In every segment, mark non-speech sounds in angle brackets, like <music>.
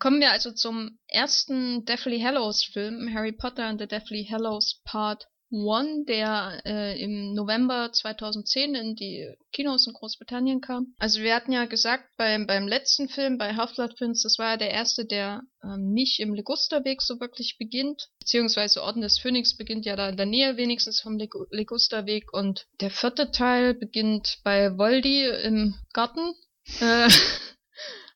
Kommen wir also zum ersten Deathly Hallows Film, Harry Potter and the Deathly Hallows Part One, der äh, im November 2010 in die Kinos in Großbritannien kam. Also wir hatten ja gesagt beim, beim letzten Film, bei Half-Blood Prince, das war ja der erste, der ähm, nicht im Ligusterweg so wirklich beginnt. Beziehungsweise Orden des Phönix beginnt ja da in der Nähe wenigstens vom Ligusterweg. Und der vierte Teil beginnt bei Voldy im Garten. Äh, <laughs>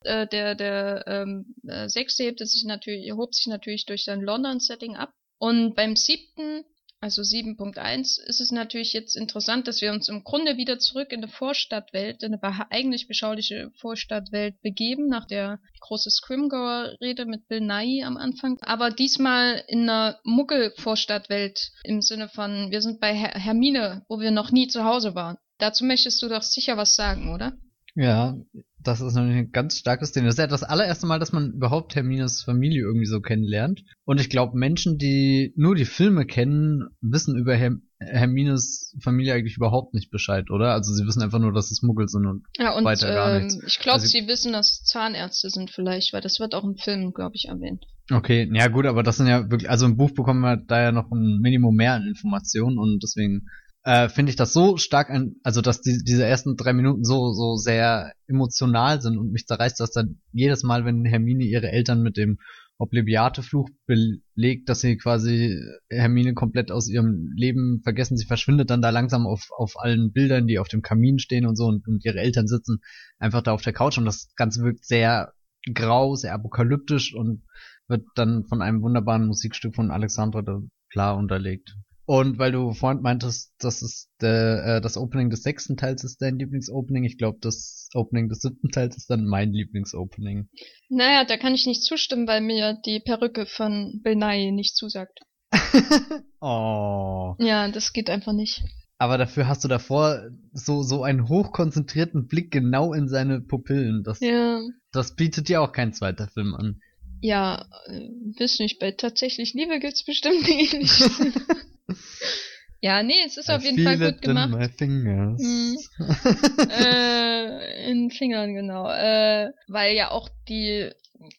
äh, der der ähm, äh, sechste hebt sich natürlich, hob sich natürlich durch sein London-Setting ab. Und beim siebten also 7.1, ist es natürlich jetzt interessant, dass wir uns im Grunde wieder zurück in eine Vorstadtwelt, in eine eigentlich beschauliche Vorstadtwelt begeben, nach der große Scrimgower-Rede mit Bill Nye am Anfang. Aber diesmal in einer Muggel-Vorstadtwelt im Sinne von, wir sind bei Her Hermine, wo wir noch nie zu Hause waren. Dazu möchtest du doch sicher was sagen, oder? Ja, das ist natürlich ein ganz starkes Ding. Das ist ja das allererste Mal, dass man überhaupt Hermines Familie irgendwie so kennenlernt. Und ich glaube, Menschen, die nur die Filme kennen, wissen über Her Hermines Familie eigentlich überhaupt nicht Bescheid, oder? Also sie wissen einfach nur, dass es Muggel sind und, ja, und weiter gar nichts. Ähm, ich glaube, also, sie wissen, dass es Zahnärzte sind vielleicht, weil das wird auch im Film, glaube ich, erwähnt. Okay, ja gut, aber das sind ja wirklich, also im Buch bekommen wir da ja noch ein Minimum mehr an Informationen und deswegen äh, finde ich das so stark an, also dass die, diese ersten drei Minuten so, so sehr emotional sind und mich zerreißt das dann jedes Mal, wenn Hermine ihre Eltern mit dem Obliviate-Fluch belegt, dass sie quasi Hermine komplett aus ihrem Leben vergessen. Sie verschwindet dann da langsam auf, auf allen Bildern, die auf dem Kamin stehen und so und, und ihre Eltern sitzen einfach da auf der Couch und das Ganze wirkt sehr grau, sehr apokalyptisch und wird dann von einem wunderbaren Musikstück von Alexandra klar unterlegt. Und weil du vorhin meintest, dass es der, äh, das Opening des sechsten Teils ist dein Lieblingsopening, ich glaube, das Opening des siebten Teils ist dann mein Lieblingsopening. Naja, da kann ich nicht zustimmen, weil mir die Perücke von Bill Nye nicht zusagt. <laughs> oh. Ja, das geht einfach nicht. Aber dafür hast du davor so, so einen hochkonzentrierten Blick genau in seine Pupillen. Das, ja. das bietet dir auch kein zweiter Film an. Ja, äh, wissen nicht, bei tatsächlich Liebe gibt's bestimmt <laughs> ähnliches. <laughs> Ja, nee, es ist I auf jeden Fall gut gemacht. In my fingers. Mhm. <laughs> äh, in Fingern, genau. Äh, weil ja auch die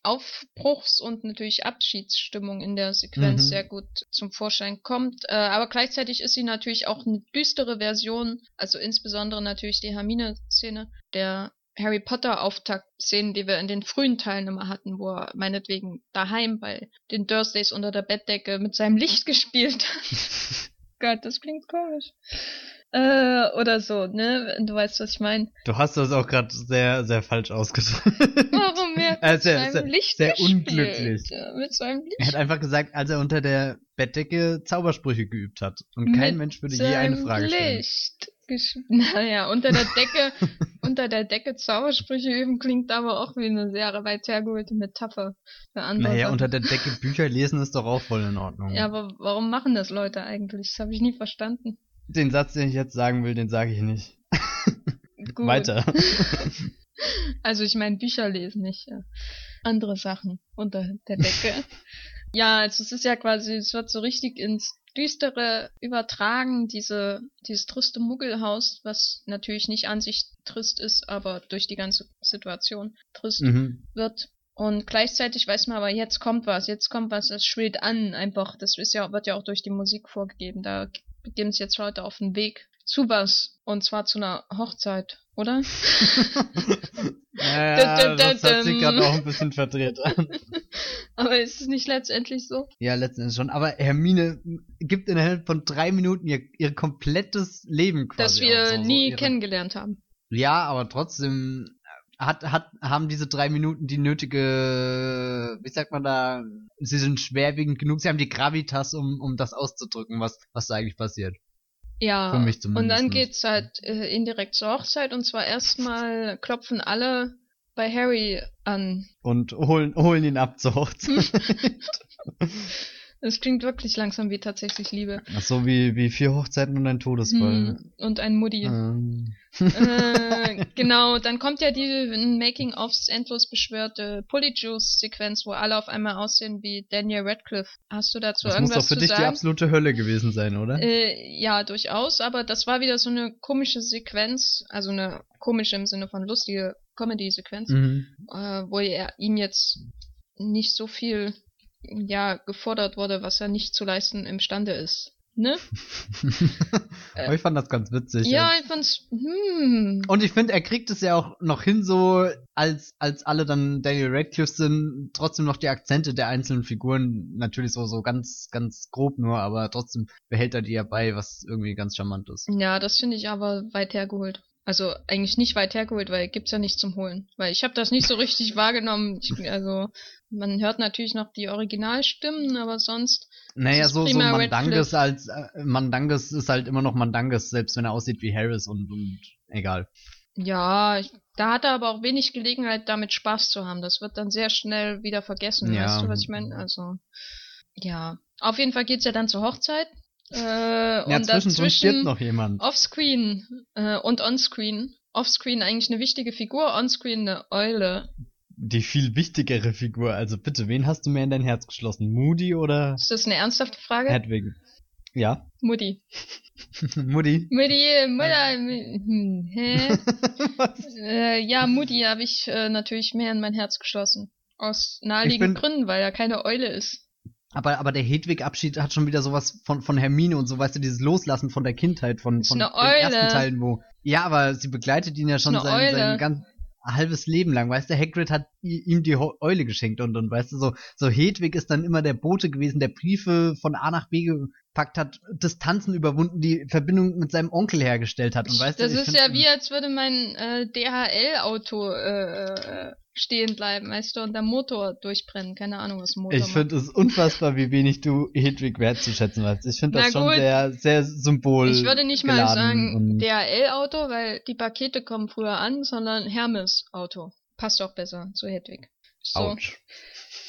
Aufbruchs- und natürlich Abschiedsstimmung in der Sequenz mhm. sehr gut zum Vorschein kommt. Äh, aber gleichzeitig ist sie natürlich auch eine düstere Version, also insbesondere natürlich die Hermine-Szene der Harry Potter Auftakt-Szenen, die wir in den frühen Teilen immer hatten, wo er meinetwegen daheim bei den Dursleys unter der Bettdecke mit seinem Licht <laughs> gespielt hat. <laughs> Gott, das klingt komisch. Äh, oder so, ne? Du weißt, was ich meine. Du hast das auch gerade sehr, sehr falsch ausgedrückt. Warum? Er äh, <laughs> mit sehr, seinem sehr, Licht sehr gespielt. unglücklich. Mit seinem Licht. Er hat einfach gesagt, als er unter der Bettdecke Zaubersprüche geübt hat. Und kein Mensch würde je eine Frage stellen. Licht. Naja, unter der Decke, unter der Decke Zaubersprüche üben klingt aber auch wie eine sehr weit hergeholte Metapher für andere. Naja, unter der Decke Bücher lesen ist doch auch voll in Ordnung. Ja, aber warum machen das Leute eigentlich? Das habe ich nie verstanden. Den Satz, den ich jetzt sagen will, den sage ich nicht. <laughs> Gut. Weiter. <laughs> Also ich meine Bücher lesen, nicht ja. andere Sachen unter der Decke. <laughs> ja, also es ist ja quasi, es wird so richtig ins Düstere übertragen, diese, dieses triste Muggelhaus, was natürlich nicht an sich trist ist, aber durch die ganze Situation trist mhm. wird. Und gleichzeitig weiß man aber, jetzt kommt was, jetzt kommt was, es schwillt an, einfach, das ist ja, wird ja auch durch die Musik vorgegeben, da begeben sich jetzt Leute auf den Weg zu was, und zwar zu einer Hochzeit, oder? <laughs> ja, das hat sich gerade auch ein bisschen verdreht an. <laughs> Aber ist es nicht letztendlich so? Ja, letztendlich schon. Aber Hermine gibt innerhalb von drei Minuten ihr, ihr komplettes Leben quasi. Das wir so, nie so kennengelernt haben. Ja, aber trotzdem hat, hat, haben diese drei Minuten die nötige, wie sagt man da, sie sind schwerwiegend genug, sie haben die Gravitas, um, um das auszudrücken, was, was da eigentlich passiert. Ja, Für mich zumindest. und dann geht's halt äh, indirekt zur Hochzeit und zwar erstmal klopfen alle bei Harry an. Und holen, holen ihn ab zur Hochzeit. <laughs> Es klingt wirklich langsam wie tatsächlich Liebe. Ach so, wie, wie vier Hochzeiten und ein Todesfall. Hm, und ein Mutti. Ähm. Äh, <laughs> genau, dann kommt ja die Making-ofs endlos beschwörte Polyjuice-Sequenz, wo alle auf einmal aussehen wie Daniel Radcliffe. Hast du dazu das irgendwas zu sagen? Das muss doch für dich die absolute Hölle gewesen sein, oder? Äh, ja, durchaus, aber das war wieder so eine komische Sequenz, also eine komische im Sinne von lustige Comedy-Sequenz, mhm. äh, wo er ihm jetzt nicht so viel ja gefordert wurde, was er nicht zu leisten imstande ist. Ne? <laughs> Aber ich fand das ganz witzig. Ja, ich fand's. Hm. Und ich finde, er kriegt es ja auch noch hin, so als als alle dann Daniel Radcliffe sind, trotzdem noch die Akzente der einzelnen Figuren natürlich so so ganz ganz grob nur, aber trotzdem behält er die ja bei, was irgendwie ganz charmant ist. Ja, das finde ich aber weit hergeholt. Also eigentlich nicht weit hergeholt, weil gibt's ja nichts zum Holen. Weil ich habe das nicht so richtig wahrgenommen. Ich, also man hört natürlich noch die Originalstimmen, aber sonst. Naja, so, so Mandanges als äh, Mandanges ist halt immer noch Mandanges, selbst wenn er aussieht wie Harris und, und egal. Ja, ich, da hat er aber auch wenig Gelegenheit, damit Spaß zu haben. Das wird dann sehr schnell wieder vergessen. Ja. Weißt du, was ich meine? Also, ja. Auf jeden Fall geht's ja dann zur Hochzeit. Äh, Ja, und zwischendrin stirbt dazwischen noch jemand. offscreen äh, und onscreen. Offscreen eigentlich eine wichtige Figur, onscreen eine Eule. Die viel wichtigere Figur. Also bitte, wen hast du mehr in dein Herz geschlossen? Moody oder Ist das eine ernsthafte Frage? Hedwig? Ja. Mutti. Mutti. Mutti, Mutter, hm, hä? <laughs> Äh, ja, Mutti habe ich äh, natürlich mehr in mein Herz geschlossen. Aus naheliegenden Gründen, weil er keine Eule ist. Aber, aber der Hedwig-Abschied hat schon wieder sowas von, von Hermine und so, weißt du, dieses Loslassen von der Kindheit, von, von den Eule. ersten Teilen, wo. Ja, aber sie begleitet ihn ja schon eine sein, Eule. Halbes Leben lang, weißt du, Hagrid hat ihm die Eule geschenkt und, und weißt du, so, so Hedwig ist dann immer der Bote gewesen, der Briefe von A nach B gepackt hat, Distanzen überwunden, die Verbindung mit seinem Onkel hergestellt hat und weißt das du, ist ja wie, als würde mein äh, DHL-Auto äh, stehen bleiben, weißt du, und der Motor durchbrennen. Keine Ahnung, was Motor Ich finde es unfassbar, wie wenig du Hedwig wertzuschätzen weißt. Ich finde das Na schon gut. sehr, sehr symbol. Ich würde nicht mal sagen DHL-Auto, weil die Pakete kommen früher an, sondern Hermes-Auto. Passt auch besser zu Hedwig. So. Autsch.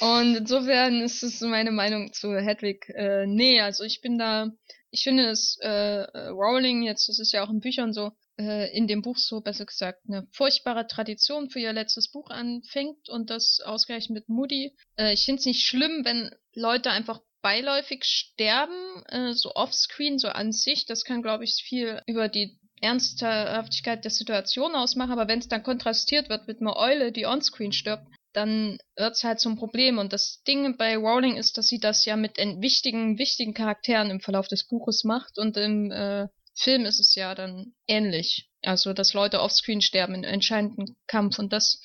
Und insofern ist es meine Meinung zu Hedwig. Äh, nee, also ich bin da, ich finde es, äh, äh, Rowling jetzt, das ist ja auch in Büchern so, äh, in dem Buch so, besser gesagt, eine furchtbare Tradition für ihr letztes Buch anfängt und das ausgleichen mit Moody. Äh, ich finde es nicht schlimm, wenn Leute einfach beiläufig sterben, äh, so offscreen, so an sich. Das kann, glaube ich, viel über die Ernsthaftigkeit der Situation ausmachen, aber wenn es dann kontrastiert wird mit einer Eule, die onscreen stirbt, dann wird's halt zum Problem. Und das Ding bei Rowling ist, dass sie das ja mit en- wichtigen, wichtigen Charakteren im Verlauf des Buches macht und im äh, Film ist es ja dann ähnlich. Also, dass Leute offscreen sterben in entscheidenden Kampf und das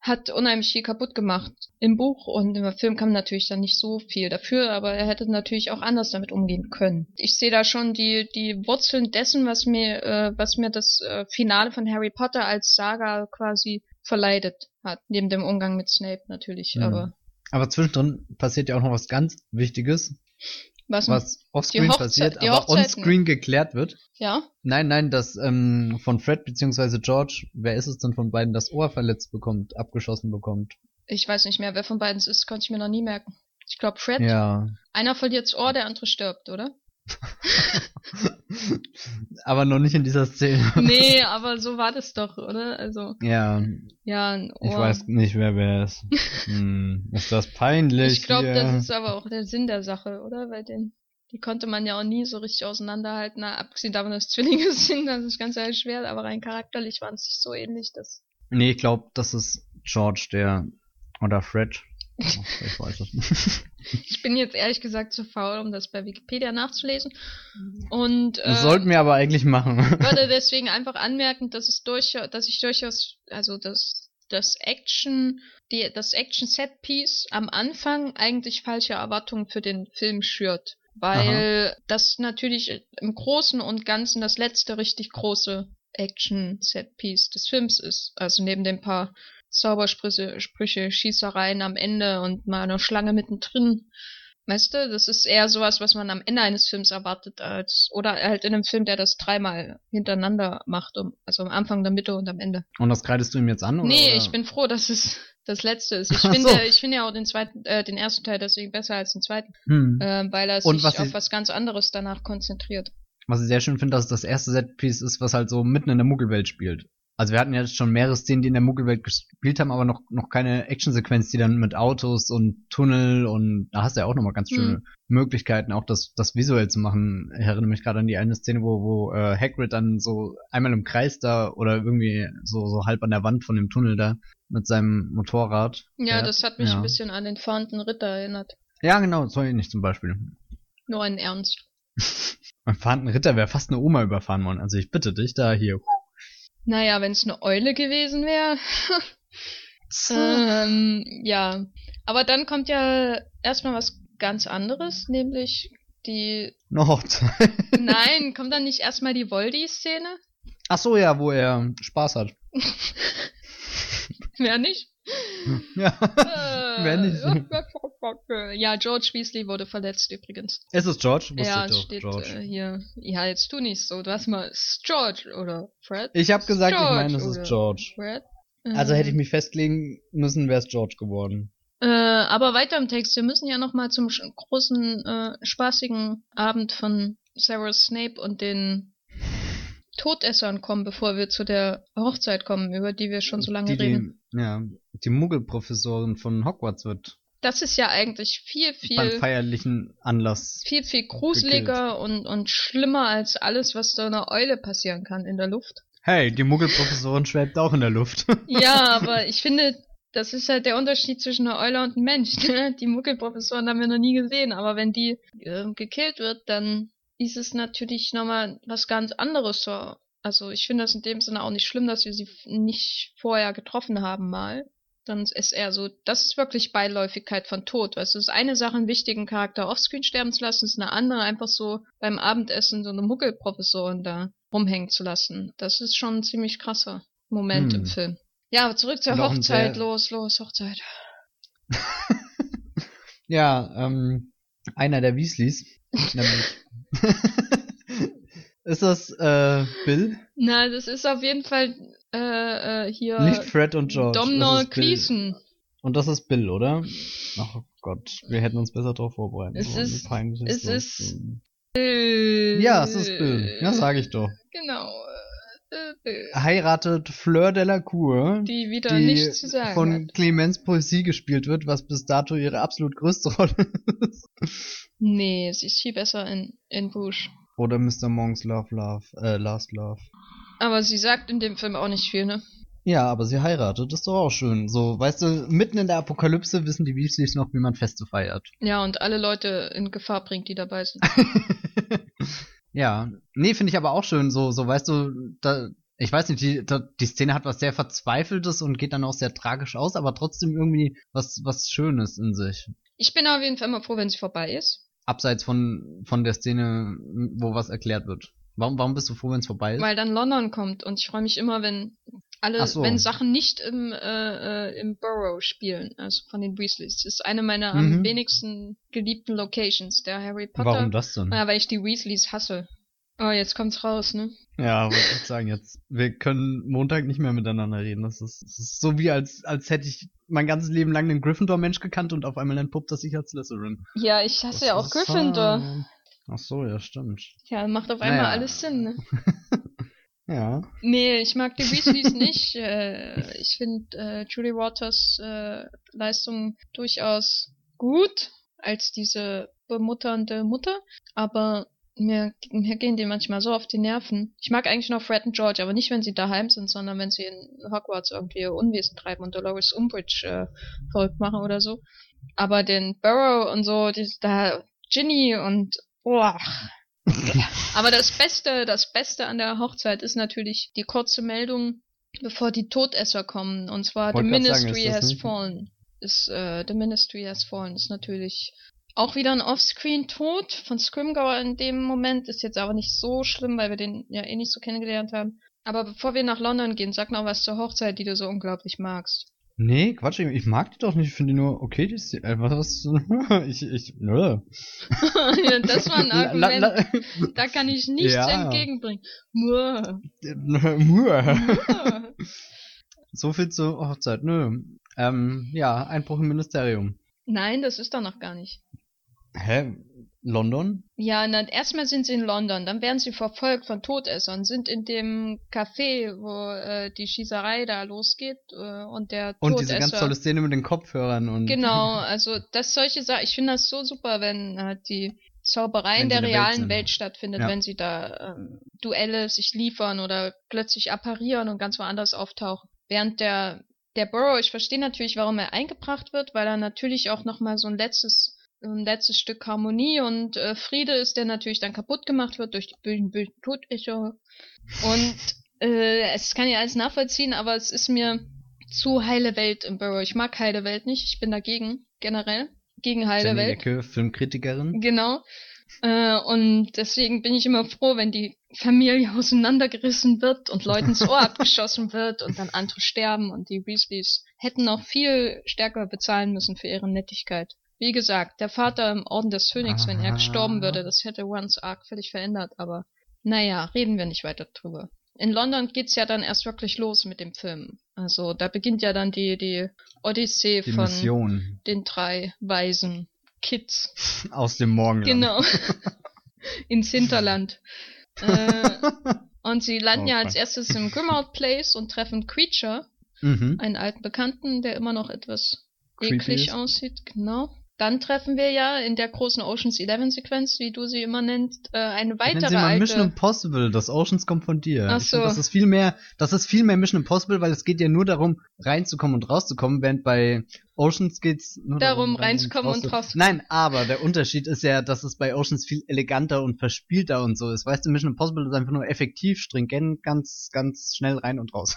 hat unheimlich viel kaputt gemacht im Buch und im Film kam natürlich dann nicht so viel dafür, aber er hätte natürlich auch anders damit umgehen können. Ich sehe da schon die die Wurzeln dessen, was mir äh, was mir das äh, Finale von Harry Potter als Saga quasi verleidet hat, neben dem Umgang mit Snape natürlich, Mhm. aber Aber zwischendrin passiert ja auch noch was ganz Wichtiges, was, was offscreen passiert, aber onscreen geklärt wird. ja? Nein, nein, dass ähm, von Fred bzw. George, wer ist es denn von beiden, das Ohr verletzt bekommt, abgeschossen bekommt. Ich weiß nicht mehr, wer von beiden es ist, konnte ich mir noch nie merken. Ich glaube Fred. Ja. Einer verliert's Ohr, der andere stirbt, oder? <laughs> aber noch nicht in dieser Szene. nee, aber so war das doch, oder? Also, Ja, ja, ein Ohr. ich weiß nicht, wer wer ist. <laughs> hm, ist das peinlich? Ich glaube, das ist aber auch der Sinn der Sache, oder? Weil den, die konnte man ja auch nie so richtig auseinanderhalten. Na, abgesehen davon, dass es Zwillinge <laughs> sind, das ist ganz sehr schwer, aber rein charakterlich waren sie sich so ähnlich, dass. Nee, ich glaube, das ist George, der. Oder Fred. <laughs> Ich weiß es nicht. Ich bin jetzt ehrlich gesagt zu faul, um das bei Wikipedia nachzulesen. Und äh, Das sollten wir aber eigentlich machen. <laughs> würde deswegen einfach anmerken, dass es durchaus, dass ich durchaus, also das, das Action, die, das Action Set Piece am Anfang eigentlich falsche Erwartungen für den Film schürt. Weil das natürlich im Großen und Ganzen das letzte richtig große Action Set Piece des Films ist. Also neben den paar Zaubersprüche, Sprüche, Schießereien am Ende und mal eine Schlange mittendrin. Weißt du, das ist eher sowas, was man am Ende eines Films erwartet, als, oder halt in einem Film, der das dreimal hintereinander macht, um, also am Anfang, der Mitte und am Ende. Und das kreidest du ihm jetzt an? Oder? nee, ich bin froh, dass es das letzte ist. Ich finde, so. ich finde ja auch den zweiten, äh, den ersten Teil deswegen besser als den zweiten, Hm. äh, weil er sich was auf ich- was ganz anderes danach konzentriert. Was ich sehr schön finde, dass es das erste Setpiece ist, was halt so mitten in der Muggelwelt spielt. Also wir hatten ja jetzt schon mehrere Szenen, die in der Muggelwelt gespielt haben, aber noch, noch keine Actionsequenz, die dann mit Autos und Tunnel und da hast du ja auch nochmal ganz schöne mhm. Möglichkeiten, auch das, das visuell zu machen. Ich erinnere mich gerade an die eine Szene, wo, wo äh, Hagrid dann so einmal im Kreis da oder irgendwie so, so halb an der Wand von dem Tunnel da mit seinem Motorrad. Ja, fährt. das hat mich ja. ein bisschen an den fahrenden Ritter erinnert. Ja, genau, soll ich nicht zum Beispiel. Nur ein Ernst. <laughs> Beim fahrenden Ritter wäre fast eine Oma überfahren worden. Also ich bitte dich da hier. Naja, wenn es eine Eule gewesen wäre. <laughs> ähm, ja. Aber dann kommt ja erstmal was ganz anderes, nämlich die. Eine Hochzeit. <laughs> Nein, kommt dann nicht erstmal die Voldy-Szene? Ach so, ja, wo er Spaß hat. <laughs> <laughs> Wer nicht? Ja, äh, wer nicht? Ja, George Weasley wurde verletzt übrigens. Ist es George? Wusste ja, es steht George. Äh, hier. Ja, jetzt tu nicht so. Du hast mal, es ist George oder Fred? Ich habe gesagt, George ich meine, es ist George. Fred? Also hätte ich ähm. mich festlegen müssen, wäre es George geworden. Äh, aber weiter im Text. Wir müssen ja nochmal zum großen, äh, spaßigen Abend von Severus Snape und den Todessern kommen, bevor wir zu der Hochzeit kommen, über die wir schon so lange die, reden. Die, ja, die Muggelprofessorin von Hogwarts wird. Das ist ja eigentlich viel, viel. Beim feierlichen Anlass. Viel, viel gruseliger und, und schlimmer als alles, was so einer Eule passieren kann in der Luft. Hey, die Muggelprofessorin <laughs> schwebt auch in der Luft. <laughs> ja, aber ich finde, das ist halt der Unterschied zwischen einer Eule und einem Mensch. Ne? Die Muggelprofessoren haben wir noch nie gesehen, aber wenn die äh, gekillt wird, dann ist es natürlich nochmal was ganz anderes. So. Also ich finde das in dem Sinne auch nicht schlimm, dass wir sie nicht vorher getroffen haben mal. Dann ist eher so, das ist wirklich Beiläufigkeit von Tod. Weißt du, es ist eine Sache, einen wichtigen Charakter offscreen sterben zu lassen, ist eine andere, einfach so beim Abendessen so eine Muggelprofessorin da rumhängen zu lassen. Das ist schon ein ziemlich krasser Moment hm. im Film. Ja, aber zurück zur Hochzeit. Los, los, Hochzeit. <laughs> ja, ähm, einer der Weasleys, <laughs> nämlich <laughs> ist das äh, Bill? Na, das ist auf jeden Fall äh, äh, hier. Nicht Fred und George. Domhnall Gleeson. Und das ist Bill, oder? Ach Gott, wir hätten uns besser darauf vorbereiten es sollen. Ist, es ist. Bill. Ja, es ist Bill. Ja, sag ich doch. Genau. Äh, Bill. Heiratet Fleur de la Cour, die wieder die nichts zu sagen von hat. Clemens Poesie gespielt wird, was bis dato ihre absolut größte <laughs> Rolle ist. Nee, sie ist viel besser in, in Bush. Oder Mr. Monks Love Love, äh, Last Love. Aber sie sagt in dem Film auch nicht viel, ne? Ja, aber sie heiratet, ist doch auch schön. So, weißt du, mitten in der Apokalypse wissen die Weasleys noch, wie man Feste feiert. Ja, und alle Leute in Gefahr bringt, die dabei sind. <laughs> ja, nee, finde ich aber auch schön. So, so, weißt du, da, ich weiß nicht, die, die Szene hat was sehr Verzweifeltes und geht dann auch sehr tragisch aus, aber trotzdem irgendwie was, was Schönes in sich. Ich bin auf jeden Fall immer froh, wenn sie vorbei ist abseits von, von der Szene, wo was erklärt wird. Warum, warum bist du froh, wenn es vorbei ist? Weil dann London kommt und ich freue mich immer, wenn alle, so. wenn Sachen nicht im, äh, im Borough spielen, also von den Weasleys. Das ist eine meiner mhm. am wenigsten geliebten Locations, der Harry Potter. Warum das denn? Ja, weil ich die Weasleys hasse. Oh, jetzt kommt's raus, ne? Ja, wollte ich sagen, jetzt, wir können Montag nicht mehr miteinander reden. Das ist, das ist so wie als, als hätte ich mein ganzes Leben lang den Gryffindor-Mensch gekannt und auf einmal entpuppt das sich als Slytherin. Ja, ich hasse das ja auch Gryffindor. So... Ach so, ja, stimmt. Ja, macht auf einmal naja. alles Sinn, ne? <laughs> ja. Nee, ich mag die Weasleys nicht. Äh, ich finde äh, Julie Waters äh, Leistung durchaus gut als diese bemutternde Mutter, aber mir, mir gehen die manchmal so auf die Nerven. Ich mag eigentlich noch Fred und George, aber nicht, wenn sie daheim sind, sondern wenn sie in Hogwarts irgendwie Unwesen treiben und Dolores Umbridge äh, verrückt machen oder so. Aber den Burrow und so, die, da Ginny und boah. <laughs> aber das Beste, das Beste an der Hochzeit ist natürlich die kurze Meldung, bevor die Todesser kommen. Und zwar The Ministry sagen, has fallen. Ist, äh, The Ministry has fallen ist natürlich auch wieder ein Offscreen-Tod von Scrimgeour in dem Moment. Ist jetzt aber nicht so schlimm, weil wir den ja eh nicht so kennengelernt haben. Aber bevor wir nach London gehen, sag noch was zur Hochzeit, die du so unglaublich magst. Nee, Quatsch, ich mag die doch nicht. Ich finde die nur okay, die ist, äh, was, was, <laughs> ich, ich, nö. <laughs> ja, das war ein Argument. La, la, da kann ich nichts ja. entgegenbringen. Muah. Muah. <laughs> so viel zur Hochzeit, nö. Ähm, ja, Einbruch im Ministerium. Nein, das ist doch noch gar nicht. Hä? London? Ja, na, erstmal sind sie in London, dann werden sie verfolgt von Todessern, sind in dem Café, wo äh, die Schießerei da losgeht äh, und der Und Todesser... diese ganz tolle Szene mit den Kopfhörern und. Genau, <laughs> also das solche Sachen, ich finde das so super, wenn äh, die Zauberei in der Welt realen sind. Welt, stattfindet, Ja. wenn sie da ähm, Duelle sich liefern oder plötzlich apparieren und ganz woanders auftauchen. Während der der Burrow, ich verstehe natürlich, warum er eingebracht wird, weil er natürlich auch nochmal so ein letztes ein letztes Stück Harmonie und äh, Friede ist, der natürlich dann kaputt gemacht wird durch die bösen, bösen Todecho. Und äh, es kann ja alles nachvollziehen, aber es ist mir zu heile Welt im Burrow. Ich mag heile Welt nicht, ich bin dagegen, generell. Gegen heile Jenny Welt. Ecke, Filmkritikerin. Genau. Äh, und deswegen bin ich immer froh, wenn die Familie <laughs> auseinandergerissen wird und Leuten ins Ohr <laughs> abgeschossen wird und dann andere sterben und die Weasleys hätten noch viel stärker bezahlen müssen für ihre Nettigkeit. Wie gesagt, der Vater im Orden des Phönix, wenn er gestorben würde, das hätte Ones Arc völlig verändert, aber naja, reden wir nicht weiter drüber. In London geht's ja dann erst wirklich los mit dem Film. Also da beginnt ja dann die, die Odyssee Die von Mission den drei weisen Kids. aus dem Morgenland. Genau. <laughs> Ins Hinterland. äh, und sie landen Oh ja als erstes im Grimmauld Place und treffen Creature, Mhm. einen alten Bekannten, der immer noch etwas Creepy eklig ist. aussieht. Genau. Dann treffen wir ja in der großen Oceans 11 Sequenz, wie du sie immer nennst, äh, eine weitere Sie mal alte. Mission Impossible, das Oceans kommt von dir. Ach Ich find, so. Das ist viel mehr, das ist viel mehr Mission Impossible, weil es geht ja nur darum, reinzukommen und rauszukommen, während bei Oceans geht's nur Darum, rein reinzukommen und raus- Nein, aber der Unterschied ist ja, dass es bei Oceans viel eleganter und verspielter und so ist. Weißt du, Mission Impossible ist einfach nur effektiv, stringent, ganz, ganz schnell rein und raus.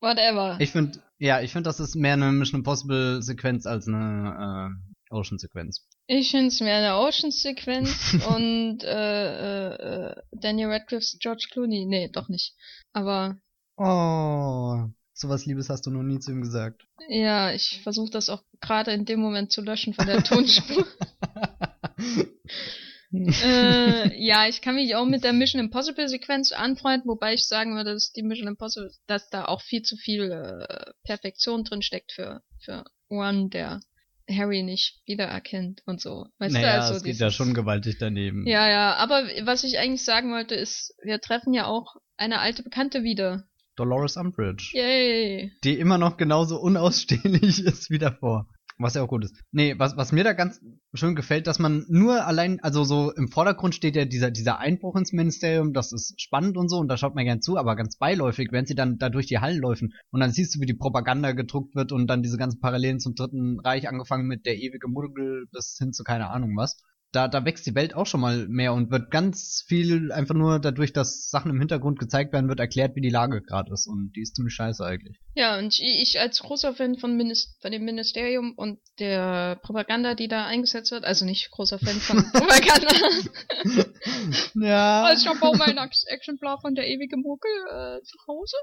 Whatever. Ich finde, ja, ich finde, das ist mehr eine Mission Impossible Sequenz als eine äh, Ocean Sequenz. Ich finde es mehr eine Oceans-Sequenz <laughs> und äh, äh, Daniel Radcliffe's George Clooney. Nee, doch nicht. Aber Oh, sowas Liebes hast du noch nie zu ihm gesagt. ja, ich versuche das auch gerade in dem Moment zu löschen von der Tonspur. <laughs> äh, ja, ich kann mich auch mit der Mission Impossible Sequenz anfreunden, wobei ich sagen würde, dass die Mission Impossible, dass da auch viel zu viel äh, Perfektion drin steckt für für One, der Harry nicht wiedererkennt und so. Weißt naja, du, also es geht dieses- ja schon gewaltig daneben. Ja, ja, aber was ich eigentlich sagen wollte, ist, wir treffen ja auch eine alte Bekannte wieder. Dolores Umbridge. Yay. Die immer noch genauso unausstehlich <laughs> ist wie davor. Was ja auch gut ist. Nee, was, was mir da ganz schön gefällt, dass man nur allein, also so im Vordergrund steht ja dieser, dieser Einbruch ins Ministerium, das ist spannend und so, und da schaut man gern zu, aber ganz beiläufig, wenn sie dann da durch die Hallen laufen und dann siehst du, wie die Propaganda gedruckt wird und dann diese ganzen Parallelen zum Dritten Reich, angefangen mit der ewige Muggel bis hin zu keine Ahnung was. Da, da wächst die Welt auch schon mal mehr und wird ganz viel einfach nur dadurch, dass Sachen im Hintergrund gezeigt werden, wird erklärt, wie die Lage gerade ist und die ist ziemlich scheiße eigentlich. Ja, und ich, als großer Fan von, Minis von dem Ministerium und der Propaganda, die da eingesetzt wird, also nicht großer Fan von <laughs> Propaganda. Ja. Also ich habe auch mein Exemplar von der ewige Muggel äh, zu Hause.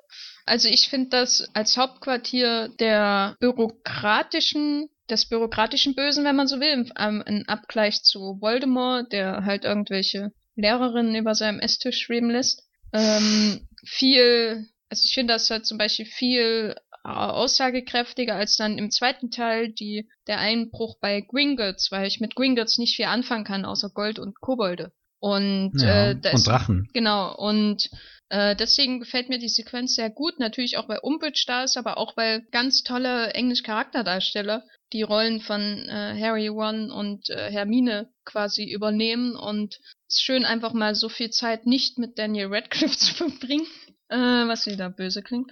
Also ich finde das als Hauptquartier der bürokratischen, des bürokratischen Bösen, wenn man so will, im, ähm, im Abgleich zu Voldemort, der halt irgendwelche Lehrerinnen über seinem Esstisch schweben lässt. Ähm, viel, also ich finde das halt zum Beispiel viel äh, aussagekräftiger als dann im zweiten Teil die, der Einbruch bei Gringotts, weil ich mit Gringotts nicht viel anfangen kann, außer Gold und Kobolde. Und, ja. äh, da und ist, Drachen. Genau, und äh, deswegen gefällt mir die Sequenz sehr gut. Natürlich auch, weil Umbridge da ist, aber auch, weil ganz tolle Englisch-Charakterdarsteller die Rollen von äh, Harry, Ron und äh, Hermine quasi übernehmen. Und es ist schön, einfach mal so viel Zeit nicht mit Daniel Radcliffe <laughs> zu verbringen, äh, was wieder böse klingt.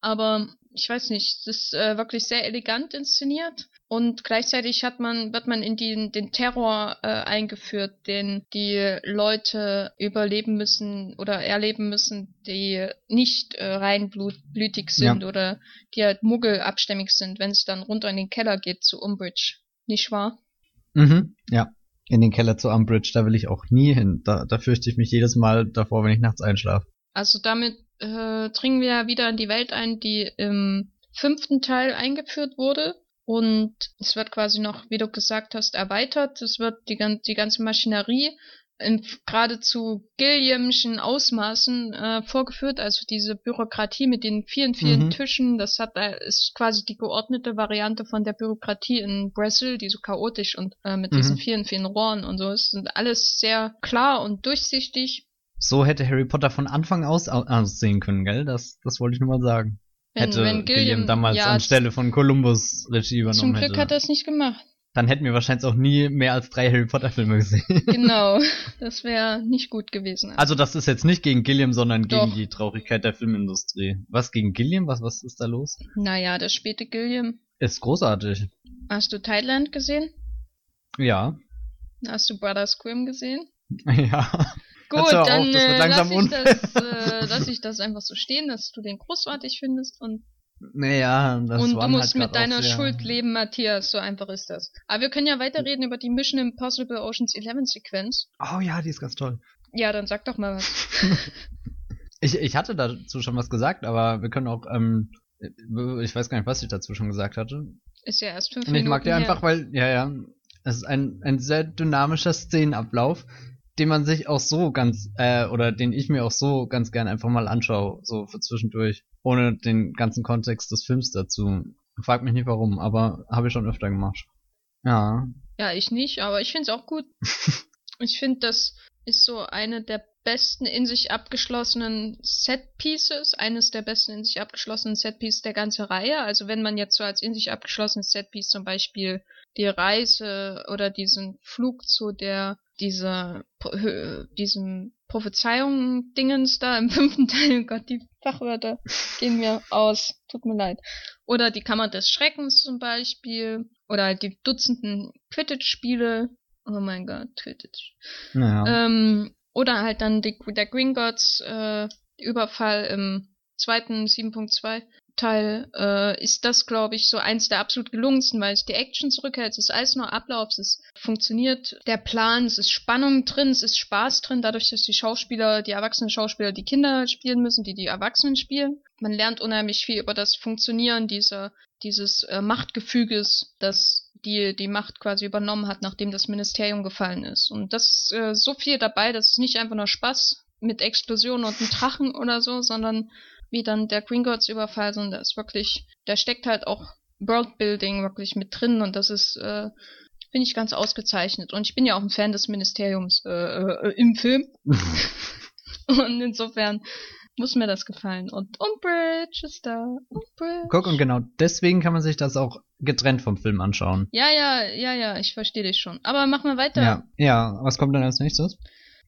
Aber ich weiß nicht, es ist äh, wirklich sehr elegant inszeniert. Und gleichzeitig hat man, wird man in den, den Terror äh, eingeführt, den die Leute überleben müssen oder erleben müssen, die nicht äh, reinblütig sind oder die halt muggelabstämmig sind, wenn es dann runter in den Keller geht zu Umbridge. Nicht wahr? Mhm, ja. In den Keller zu Umbridge, da will ich auch nie hin. Da, da fürchte ich mich jedes Mal davor, wenn ich nachts einschlafe. Also damit äh, dringen wir wieder in die Welt ein, die im fünften Teil eingeführt wurde. Und es wird quasi noch, wie du gesagt hast, erweitert. Es wird die, die ganze Maschinerie in geradezu Gilliamschen Ausmaßen äh, vorgeführt, also diese Bürokratie mit den vielen, vielen Mhm. Tischen, das hat äh, ist quasi die geordnete Variante von der Bürokratie in Brasil, die so chaotisch und äh, mit Mhm. diesen vielen, vielen Rohren und so. Es sind alles sehr klar und durchsichtig. So hätte Harry Potter von Anfang aus au- aussehen können, gell? Das, das wollte ich nur mal sagen. Wenn, hätte wenn Gilliam, Gilliam damals ja, anstelle von Columbus Regie übernommen zum Glück hätte. hat er es nicht gemacht. Dann hätten wir wahrscheinlich auch nie mehr als drei Harry Potter Filme gesehen. <laughs> Genau, das wäre nicht gut gewesen. Also das ist jetzt nicht gegen Gilliam, sondern gegen Doch. die Traurigkeit der Filmindustrie. Was gegen Gilliam? Was, was ist da los? naja, der späte Gilliam. Ist großartig. Hast du Thailand gesehen? Ja. Hast du Brothers Grimm gesehen? <laughs> Ja. Gut, dann äh, lass, ich das, äh, <laughs> lass ich das einfach so stehen, dass du den großartig findest und, Naja, das und du musst halt mit deiner sehr- Schuld leben, Matthias. So einfach ist das. Aber wir können ja weiterreden über die Mission Impossible Oceans 11 Sequenz. Oh ja, die ist ganz toll. Ja, dann sag doch mal was. <laughs> Ich, ich hatte dazu schon was gesagt, aber wir können auch, ähm, ich weiß gar nicht, was ich dazu schon gesagt hatte. Ist ja erst fünf Und ich Minuten mag die her. einfach, weil, ja, ja, es ist ein, ein sehr dynamischer Szenenablauf, den man sich auch so ganz, äh, oder den ich mir auch so ganz gern einfach mal anschaue, so für zwischendurch, ohne den ganzen Kontext des Films dazu. Frag mich nicht warum, aber habe ich schon öfter gemacht. Ja. Ja, ich nicht, aber ich find's auch gut. <laughs> ich finde, das ist so eine der besten in sich abgeschlossenen Set-Pieces, eines der besten in sich abgeschlossenen Set-Pieces der ganzen Reihe. Also wenn man jetzt so als in sich abgeschlossenes Set-Piece zum Beispiel die Reise oder diesen Flug zu der, dieser, diesem Prophezeiungen-Dingens da im <laughs> fünften Teil, oh Gott, die Fachwörter gehen mir aus, tut mir leid. Oder die Kammer des Schreckens zum Beispiel. Oder halt die Dutzenden Quidditch-Spiele. Oh mein Gott, Quidditch. Naja. Ähm, oder halt dann die, der Gringotts äh, Überfall im zweiten 7.2 Teil äh, ist das, glaube ich, so eins der absolut gelungensten, weil es die Action zurückhält, es ist alles nur Ablauf, es ist, funktioniert der Plan, es ist Spannung drin, es ist Spaß drin, dadurch, dass die Schauspieler, die erwachsenen Schauspieler die Kinder spielen müssen, die die Erwachsenen spielen. Man lernt unheimlich viel über das Funktionieren dieser, dieses äh, Machtgefüges, das die, die Macht quasi übernommen hat, nachdem das Ministerium gefallen ist. Und das ist äh, so viel dabei, das ist nicht einfach nur Spaß mit Explosionen und einem Drachen oder so, sondern wie dann der Gringotts Überfall, sondern da ist wirklich, da steckt halt auch Worldbuilding wirklich mit drin und das ist, äh, finde ich ganz ausgezeichnet. Und ich bin ja auch ein Fan des Ministeriums äh, äh, im Film. <laughs> Und insofern muss mir das gefallen. Und Umbridge ist da. Umbridge. Guck, und genau deswegen kann man sich das auch getrennt vom Film anschauen. Ja, ja, ja, ja, ich verstehe dich schon. Aber mach mal weiter. Ja. Ja, was kommt dann als nächstes?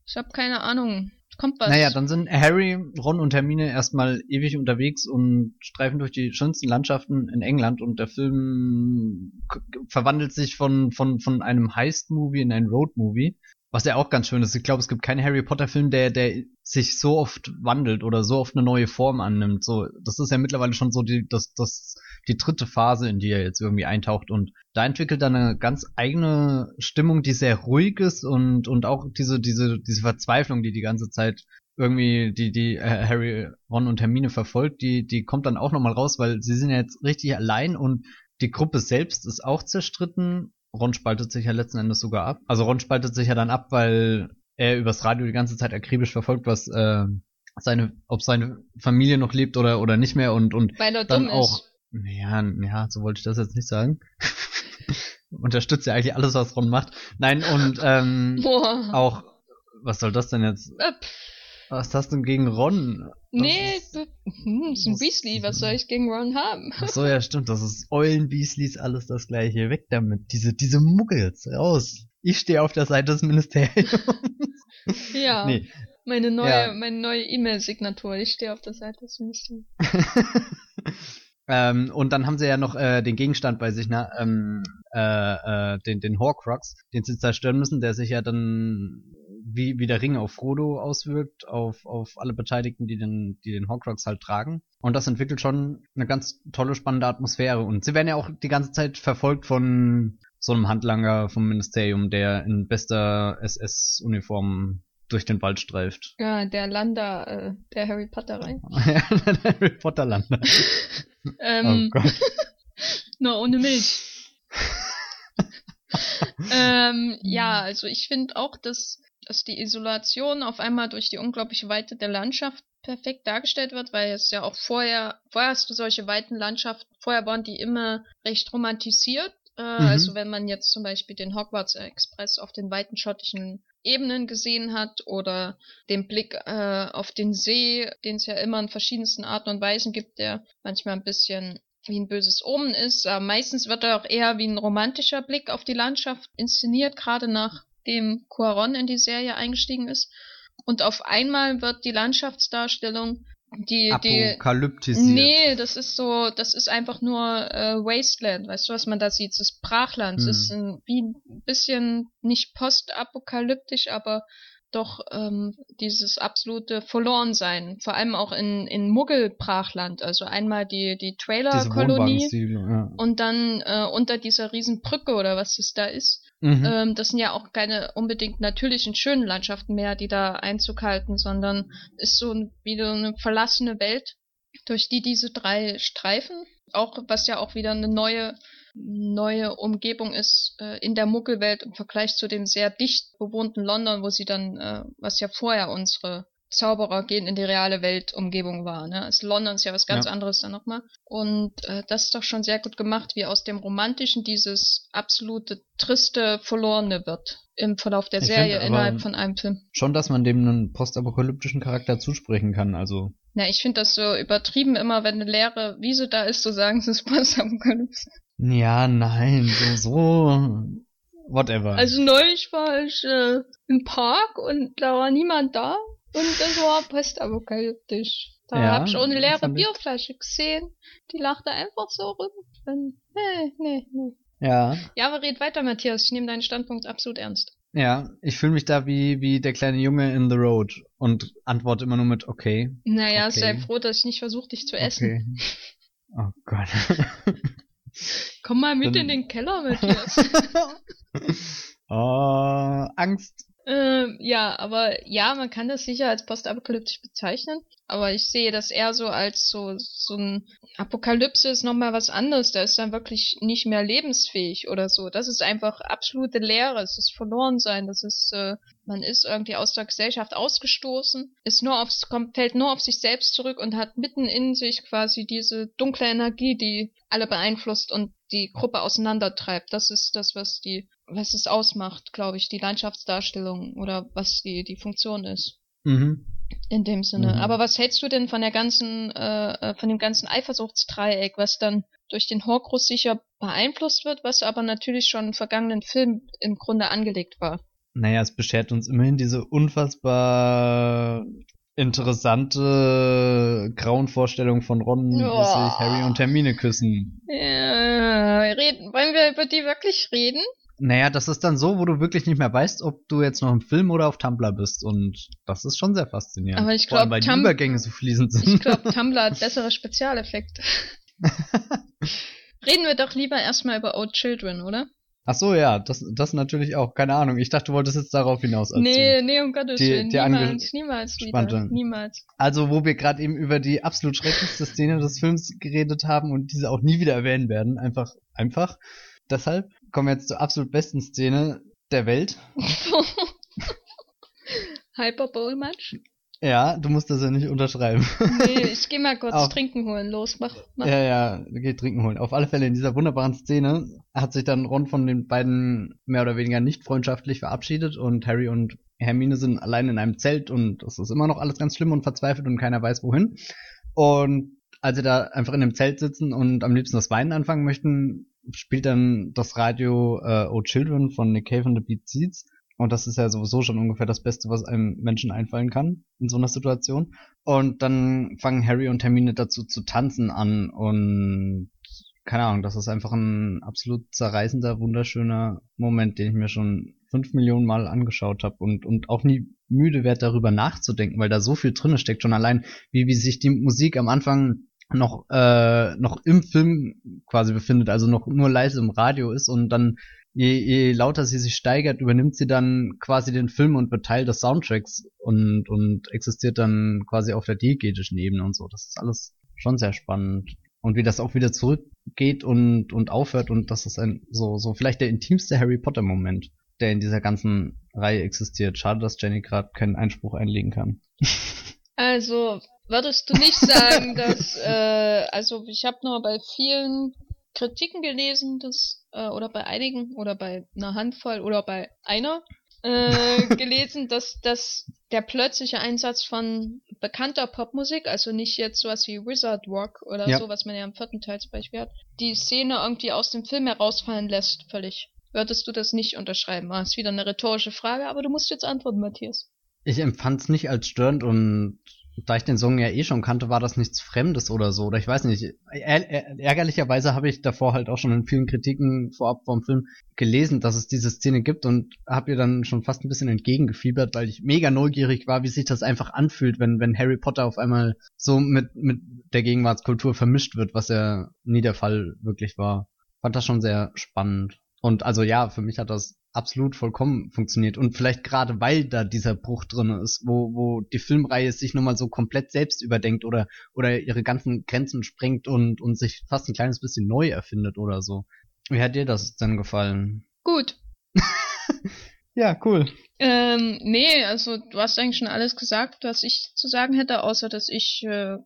Ich habe keine Ahnung. Kommt was? Naja, dann sind Harry, Ron und Hermine erstmal ewig unterwegs und streifen durch die schönsten Landschaften in England und der Film verwandelt sich von, von, von einem Heist-Movie in ein Road-Movie. Was ja auch ganz schön ist. Ich glaube, es gibt keinen Harry Potter-Film, der, der sich so oft wandelt oder so oft eine neue Form annimmt. So, das ist ja mittlerweile schon so die, das, das, die dritte Phase, in die er jetzt irgendwie eintaucht. Und da entwickelt er eine ganz eigene Stimmung, die sehr ruhig ist und, und auch diese, diese, diese Verzweiflung, die die ganze Zeit irgendwie die, die äh, Harry, Ron und Hermine verfolgt, die, die kommt dann auch nochmal raus, weil sie sind ja jetzt richtig allein und die Gruppe selbst ist auch zerstritten. Ron spaltet sich ja letzten Endes sogar ab. Also Ron spaltet sich ja dann ab, weil er übers Radio die ganze Zeit akribisch verfolgt, was äh, seine, ob seine Familie noch lebt oder oder nicht mehr und und dann auch, ist. ja, ja, so wollte ich das jetzt nicht sagen. <laughs> Unterstützt ja eigentlich alles, was Ron macht. Nein, und ähm, Boah. auch, was soll das denn jetzt? Äh, Was hast du denn gegen Ron? nee, ist- hm, ist ein das- Weasley, was soll ich gegen Ron haben? Ach so, ja, stimmt, das ist Eulen Beasleys, alles das gleiche. Weg damit. Diese, diese Muggels, raus. Ich stehe auf der Seite des Ministeriums. <laughs> ja, nee. meine neue, Ja. meine neue E-Mail-Signatur. Ich stehe auf der Seite des Ministeriums. <laughs> ähm, und dann haben sie ja noch äh, den Gegenstand bei sich, ne? Ähm, äh, äh, den, den Horcrux, den sie zerstören müssen, der sich ja dann wie, wie der Ring auf Frodo auswirkt, auf, auf alle Beteiligten, die den, die den Horcrux halt tragen. Und das entwickelt schon eine ganz tolle, spannende Atmosphäre. Und sie werden ja auch die ganze Zeit verfolgt von so einem Handlanger vom Ministerium, der in bester SS-Uniform durch den Wald streift. Ja, der Lander äh, der Harry Potter rein. <laughs> Harry Potter landet. <laughs> Oh Ähm, Gott. <laughs> nur ohne Milch. ähm, ja, also ich finde auch, dass dass die Isolation auf einmal durch die unglaubliche Weite der Landschaft perfekt dargestellt wird, weil es ja auch vorher, vorher hast du solche weiten Landschaften, vorher waren die immer recht romantisiert. Äh, mhm. Also wenn man jetzt zum Beispiel den Hogwarts Express auf den weiten schottischen Ebenen gesehen hat oder den Blick äh, auf den See, den es ja immer in verschiedensten Arten und Weisen gibt, der manchmal ein bisschen wie ein böses Omen ist. Aber meistens wird er auch eher wie ein romantischer Blick auf die Landschaft inszeniert, gerade nachdem Cuaron in die Serie eingestiegen ist. Und auf einmal wird die Landschaftsdarstellung die, Apokalyptisiert. Die, nee, das ist so, das ist einfach nur äh, Wasteland, weißt du, was man da sieht? Es ist Brachland. Hm. Es ist ein, wie ein bisschen nicht postapokalyptisch, aber doch ähm, dieses absolute Verlorensein, vor allem auch in, in Muggelbrachland, also einmal die, die Trailer-Kolonie ja. und dann äh, unter dieser riesen Brücke oder was es da ist. Mhm. Ähm, das sind ja auch keine unbedingt natürlichen schönen Landschaften mehr, die da Einzug halten, sondern ist so wieder eine verlassene Welt, durch die diese drei streifen. Auch was ja auch wieder eine neue neue Umgebung ist äh, in der Muggelwelt im Vergleich zu dem sehr dicht bewohnten London, wo sie dann, äh, was ja vorher unsere Zauberer gehen in die reale Weltumgebung war. Ne? Also London ist ja was ganz ja. anderes dann nochmal. Und äh, das ist doch schon sehr gut gemacht, wie aus dem Romantischen dieses absolute triste Verlorene wird im Verlauf der ich Serie innerhalb von einem Film. Schon, dass man dem einen postapokalyptischen Charakter zusprechen kann, also. Na, ich finde das so übertrieben, immer wenn eine leere Wiese da ist, zu sagen, es ist postapokalyptisch. Ja, nein, so, so, whatever. Also neulich war ich äh, im Park und da war niemand da und das war postapokalyptisch. Da ja, habe ich auch eine leere Bierflasche gesehen, die lachte einfach so rum. Und, nee, nee, nee. Ja. Ja, aber red weiter, Matthias. Ich nehme deinen Standpunkt absolut ernst. Ja, ich fühle mich da wie, wie der kleine Junge in The Road und antworte immer nur mit okay. Naja, okay. sei froh, dass ich nicht versuche, dich zu essen. Okay. Oh Gott. Komm mal mit Dann... in den Keller, Matthias. <laughs> oh, Angst. Ähm, ja, aber ja, man kann das sicher als postapokalyptisch bezeichnen, aber ich sehe das eher so als so, so ein Apokalypse ist nochmal was anderes, da ist dann wirklich nicht mehr lebensfähig oder so. Das ist einfach absolute Leere, es ist verloren sein, das ist, äh, man ist irgendwie aus der Gesellschaft ausgestoßen, ist nur aufs, kommt, fällt nur auf sich selbst zurück und hat mitten in sich quasi diese dunkle Energie, die alle beeinflusst und die Gruppe auseinandertreibt. Das ist das, was die, was es ausmacht, glaube ich, die Landschaftsdarstellung oder was die, die Funktion ist. Mhm. In dem Sinne. Mhm. Aber was hältst du denn von der ganzen, äh, von dem ganzen Eifersuchtsdreieck, was dann durch den Horcrux sicher beeinflusst wird, was aber natürlich schon im vergangenen Film im Grunde angelegt war? Naja, es beschert uns immerhin diese unfassbar interessante Grauenvorstellung von Ron, oh. dass sich Harry und Hermine küssen. Ja, reden, wollen wir über die wirklich reden? Naja, das ist dann so, wo du wirklich nicht mehr weißt, ob du jetzt noch im Film oder auf Tumblr bist. Und das ist schon sehr faszinierend. Aber ich glaube, weil die Übergänge so fließend sind. Ich glaube, <laughs> Tumblr hat bessere Spezialeffekte. <laughs> Reden wir doch lieber erstmal über Old Children, oder? Ach so, ja, das, das natürlich auch. Keine Ahnung. Ich dachte, du wolltest jetzt darauf hinaus. Nee, nee, um Gottes Willen. Niemals, niemals wieder. Niemals. Also, wo wir gerade eben über die absolut schrecklichste Szene des Films geredet haben und diese auch nie wieder erwähnen werden. Einfach, einfach. Deshalb kommen wir jetzt zur absolut besten Szene der Welt. <laughs> Hyperbole Match? Ja, du musst das ja nicht unterschreiben. Nee, <laughs> ich geh mal kurz Auf, trinken holen. Los, mach, mach. Ja, ja, geh trinken holen. Auf alle Fälle in dieser wunderbaren Szene hat sich dann Ron von den beiden mehr oder weniger nicht freundschaftlich verabschiedet und Harry und Hermine sind allein in einem Zelt und es ist immer noch alles ganz schlimm und verzweifelt und keiner weiß wohin. Und als sie da einfach in dem Zelt sitzen und am liebsten das Weinen anfangen möchten, spielt dann das Radio äh, Oh Children von Nick Cave and the Beat Seeds und das ist ja sowieso schon ungefähr das Beste, was einem Menschen einfallen kann in so einer Situation. Und dann fangen Harry und Hermine dazu zu tanzen an und keine Ahnung, das ist einfach ein absolut zerreißender, wunderschöner Moment, den ich mir schon fünf Millionen Mal angeschaut habe und, und auch nie müde werde, darüber nachzudenken, weil da so viel drinne steckt. Schon allein, wie, wie sich die Musik am Anfang noch, äh, noch im Film quasi befindet, also noch nur leise im Radio ist und dann je, je lauter sie sich steigert, übernimmt sie dann quasi den Film und wird Teil des Soundtracks und, und existiert dann quasi auf der diegetischen Ebene und so. Das ist alles schon sehr spannend. Und wie das auch wieder zurückgeht und, und aufhört und das ist ein, so, so vielleicht der intimste Harry Potter Moment, der in dieser ganzen Reihe existiert. Schade, dass Jenny gerade keinen Einspruch einlegen kann. Also, würdest du nicht sagen, dass, äh, also ich habe nur bei vielen Kritiken gelesen, dass, äh, oder bei einigen, oder bei einer Handvoll, oder bei einer, äh, <laughs> gelesen, dass, dass der plötzliche Einsatz von bekannter Popmusik, also nicht jetzt sowas wie Wizard Rock oder Ja. so, was man ja im vierten Teil zum Beispiel hat, die Szene irgendwie aus dem Film herausfallen lässt, völlig. Würdest du das nicht unterschreiben? Ah, ist wieder eine rhetorische Frage, aber du musst jetzt antworten, Matthias. Ich empfand es nicht als störend und da ich den Song ja eh schon kannte, war das nichts Fremdes oder so. Oder ich weiß nicht. Ärgerlicherweise habe ich davor halt auch schon in vielen Kritiken vorab vom Film gelesen, dass es diese Szene gibt und habe ihr dann schon fast ein bisschen entgegengefiebert, weil ich mega neugierig war, wie sich das einfach anfühlt, wenn, wenn Harry Potter auf einmal so mit, mit der Gegenwartskultur vermischt wird, was ja nie der Fall wirklich war. Fand das schon sehr spannend. Und also ja, für mich hat das absolut vollkommen funktioniert. Und vielleicht gerade weil da dieser Bruch drin ist, wo, wo die Filmreihe sich nochmal so komplett selbst überdenkt oder, oder ihre ganzen Grenzen sprengt und, und sich fast ein kleines bisschen neu erfindet oder so. Wie hat dir das denn gefallen? Gut. <laughs> Ja, cool. Ähm, nee, also du hast eigentlich schon alles gesagt, was ich zu sagen hätte, außer dass ich äh,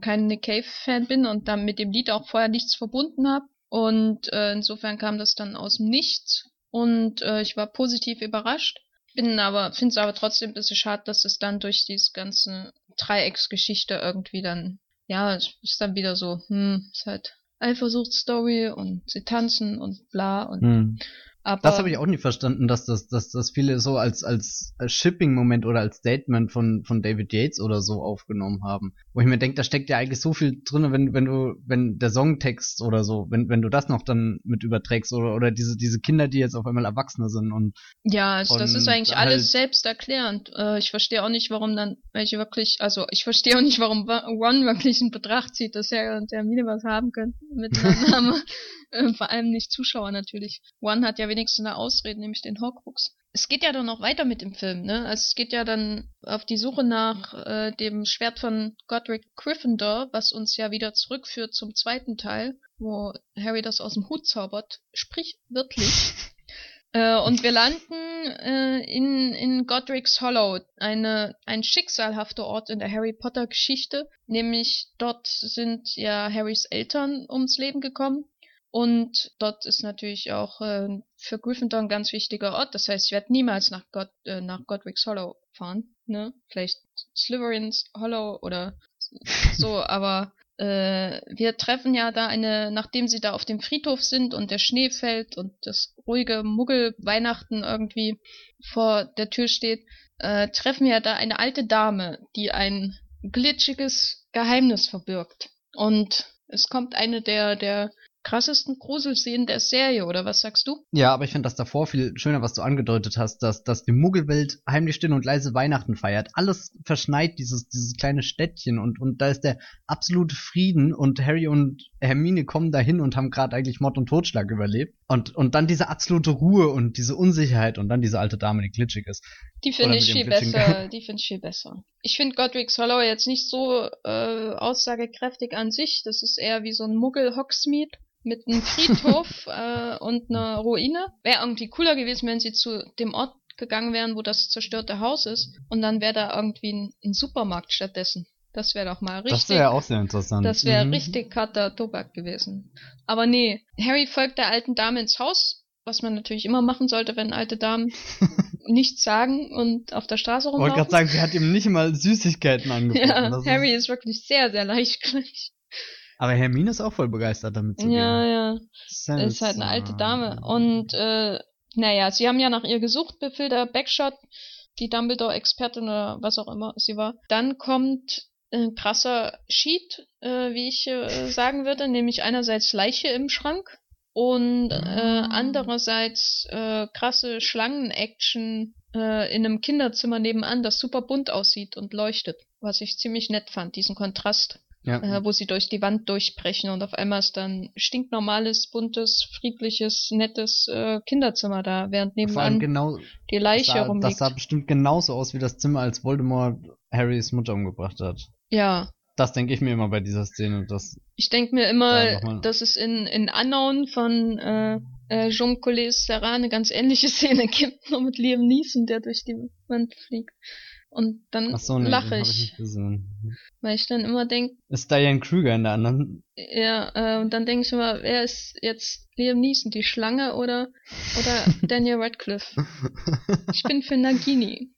kein Nick Cave-Fan bin und dann mit dem Lied auch vorher nichts verbunden habe. Und äh, insofern kam das dann aus dem Nichts und äh, ich war positiv überrascht. Bin aber, finde es aber trotzdem ein bisschen schade, dass es dann durch diese ganze Dreiecksgeschichte irgendwie dann, ja, es ist dann wieder so, hm, ist halt Eifersuchtsstory und sie tanzen und bla und Hm. Aber Das habe ich auch nie verstanden, dass das, dass das viele so als als Shipping-Moment oder als Statement von von David Yates oder so aufgenommen haben. Wo ich mir denke, da steckt ja eigentlich so viel drin, wenn wenn du wenn der Songtext oder so, wenn wenn du das noch dann mit überträgst oder oder diese diese Kinder, die jetzt auf einmal Erwachsene sind und Ja, also das ist Und eigentlich halt- alles selbsterklärend. Äh, ich verstehe auch nicht, warum dann welche wirklich, also ich verstehe auch nicht, warum Wa- Ron wirklich in Betracht zieht, dass er und Hermine was haben können mit einer <laughs> Name. Äh, <laughs> vor allem nicht Zuschauer natürlich. One hat ja wenigstens eine Ausrede, nämlich den Horcrux. Es geht ja dann noch weiter mit dem Film, ne? Also es geht ja dann auf die Suche nach äh, dem Schwert von Godric Gryffindor, was uns ja wieder zurückführt zum zweiten Teil, wo Harry das aus dem Hut zaubert, sprichwörtlich. <laughs> Äh, und wir landen äh, in, in Godric's Hollow, eine, ein schicksalhafter Ort in der Harry Potter Geschichte. Nämlich dort sind ja Harrys Eltern ums Leben gekommen. Und dort ist natürlich auch äh, für Gryffindor ein ganz wichtiger Ort. Das heißt, ich werde niemals nach, God, äh, nach Godric's Hollow fahren. Ne? Vielleicht Slytherins Hollow oder so, <laughs> aber äh, wir treffen ja da eine, nachdem sie da auf dem Friedhof sind und der Schnee fällt und das ruhige Muggel-Weihnachten irgendwie vor der Tür steht, äh, treffen wir da eine alte Dame, die ein glitschiges Geheimnis verbirgt. Und es kommt eine der, der krassesten Gruselszenen der Serie, oder was sagst du? Ja, aber ich finde das davor viel schöner, was du angedeutet hast, dass, dass die Muggelwelt heimlich still und leise Weihnachten feiert. Alles verschneit dieses, dieses kleine Städtchen und, und da ist der absolute Frieden und Harry und Hermine kommen dahin und haben gerade eigentlich Mord und Totschlag überlebt. Und, und dann diese absolute Ruhe und diese Unsicherheit und dann diese alte Dame, die glitschig ist. Die finde ich viel glitschigen besser. Die finde ich viel besser. Ich finde Godric's Hollow jetzt nicht so äh, aussagekräftig an sich. Das ist eher wie so ein Muggel-Hogsmeade mit einem <laughs> Friedhof äh, und einer Ruine. Wäre irgendwie cooler gewesen, wenn sie zu dem Ort gegangen wären, wo das zerstörte Haus ist. Und dann wäre da irgendwie ein, ein Supermarkt stattdessen. Das wäre doch mal richtig. Das wäre auch sehr interessant. Das wäre Mhm. richtig harter Tobak gewesen. Aber nee, Harry folgt der alten Dame ins Haus, was man natürlich immer machen sollte, wenn alte Damen <laughs> nichts sagen und auf der Straße Ich wollte rumlaufen. gerade sagen, sie hat ihm nicht mal Süßigkeiten angeboten. ja, Das ist- Harry ist wirklich sehr, sehr leichtgläubig. Aber Hermine ist auch voll begeistert damit zu Ja, gehen. ja. Ist halt eine alte Dame. Und äh, naja, sie haben ja nach ihr gesucht, befehlt Backshot, die Dumbledore-Expertin oder was auch immer sie war. Dann kommt ein krasser Sheet, äh, wie ich äh, sagen würde, nämlich einerseits Leiche im Schrank und äh, andererseits äh, krasse Schlangen-Action äh, in einem Kinderzimmer nebenan, das super bunt aussieht und leuchtet. Was ich ziemlich nett fand, diesen Kontrast Ja. äh, wo sie durch die Wand durchbrechen und auf einmal ist dann stinknormales, buntes, friedliches, nettes äh, Kinderzimmer da, während nebenan genau, die das Leiche sah, das rumliegt. sah bestimmt genauso aus wie das Zimmer, als Voldemort Harrys Mutter umgebracht hat. ja, Das denke ich mir immer bei dieser Szene. Das, ich denke mir immer, nochmal. dass es in, in Unknown von äh, äh, Jean Collet Sarah eine ganz ähnliche <laughs> Szene gibt, nur mit Liam Neeson, der durch die Wand fliegt. Und dann so, nee, lache ich, gesehen. weil ich dann immer denke, Ist Diane Kruger in der anderen? ja, äh, und dann denke ich immer, wer ist jetzt Liam Neeson, die Schlange oder oder <laughs> Daniel Radcliffe? Ich bin für Nagini.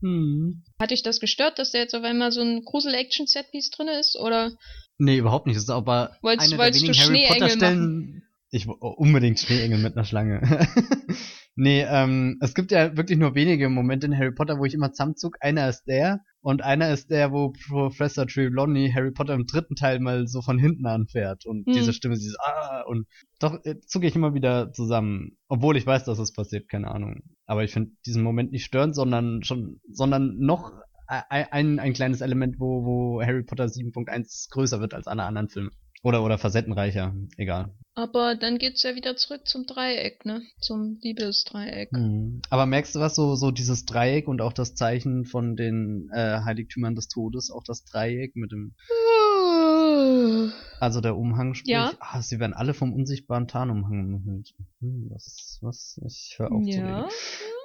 Hm. Hat dich das gestört, dass da jetzt auf einmal so ein Grusel-Action-Setpiece drin ist? Oder Nee, überhaupt nicht. Das ist aber Wolltest- eine der wolltest du wenigen Harry Schneeengel Potter Stellen. Ich oh, unbedingt Schneeengel mit einer Schlange. <laughs> nee, ähm, es gibt ja wirklich nur wenige Momente in Harry Potter, wo ich immer zusammenzug. Einer ist der und einer ist der, wo Professor Trelawney Harry Potter im dritten Teil mal so von hinten anfährt und Hm. diese Stimme, dieses Ah und doch äh, zucke ich immer wieder zusammen, obwohl ich weiß, dass es passiert, keine Ahnung. Aber ich finde diesen Moment nicht störend, sondern schon, sondern noch ein, ein, ein kleines Element, wo, wo Harry Potter 7.1 größer wird als alle anderen Filme. Oder, oder facettenreicher, egal. aber dann geht's ja wieder zurück zum Dreieck, ne? Zum Liebesdreieck. Hm. Aber merkst du was, so, so dieses Dreieck und auch das Zeichen von den äh, Heiligtümern des Todes, auch das Dreieck mit dem, also der Umhang sprich, Ja. ah, sie werden alle vom unsichtbaren Tarnumhang umhüllt. Hm, was, was, ich höre auf zu Ja. reden.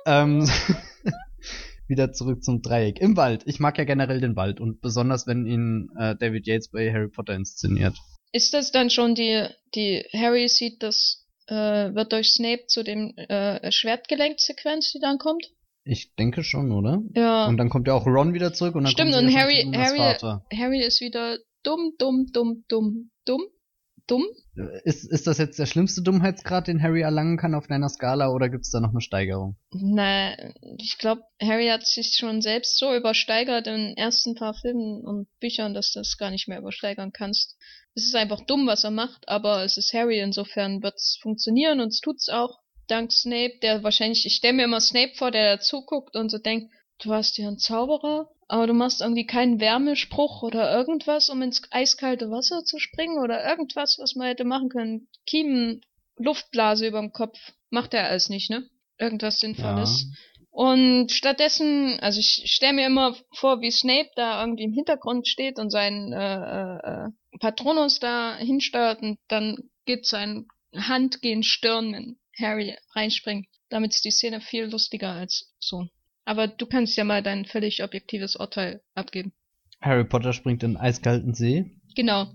Ähm, <laughs> wieder zurück zum Dreieck. Im Wald. Ich mag ja generell den Wald und besonders, wenn ihn äh, David Yates bei Harry Potter inszeniert. Ist das dann schon die, die Harry sieht das, äh, wird durch Snape zu dem äh, Schwertgelenk-Sequenz, die dann kommt? Ich denke schon, oder? Ja. Und dann kommt ja auch Ron wieder zurück und dann Stimmt, kommt und Harry- Harry- Vater. Harry ist wieder dumm, dumm, dumm, dumm, dumm, dumm. Ist, ist das jetzt der schlimmste Dummheitsgrad, den Harry erlangen kann auf deiner Skala oder gibt's da noch eine Steigerung? Na, ich glaube, Harry hat sich schon selbst so übersteigert in den ersten paar Filmen und Büchern, dass du das gar nicht mehr übersteigern kannst. Es ist einfach dumm, was er macht, aber es ist Harry, insofern wird's funktionieren und es tut's auch. Dank Snape, der wahrscheinlich, ich stelle mir immer Snape vor, der da zuguckt und so denkt, du warst ja ein Zauberer, aber du machst irgendwie keinen Wärmespruch oder irgendwas, um ins eiskalte Wasser zu springen oder irgendwas, was man hätte machen können. Kiemen, Luftblase überm Kopf. Macht er alles nicht, ne? Irgendwas Sinnvolles. Und stattdessen, also ich stelle mir immer vor, wie Snape da irgendwie im Hintergrund steht und seinen äh, äh, Patronus da hinsteuert und dann geht sein Hand gegen Stirn, wenn Harry reinspringt. Damit ist die Szene viel lustiger als so. Aber du kannst ja mal dein völlig objektives Urteil abgeben. Harry Potter springt in den eiskalten See. Genau.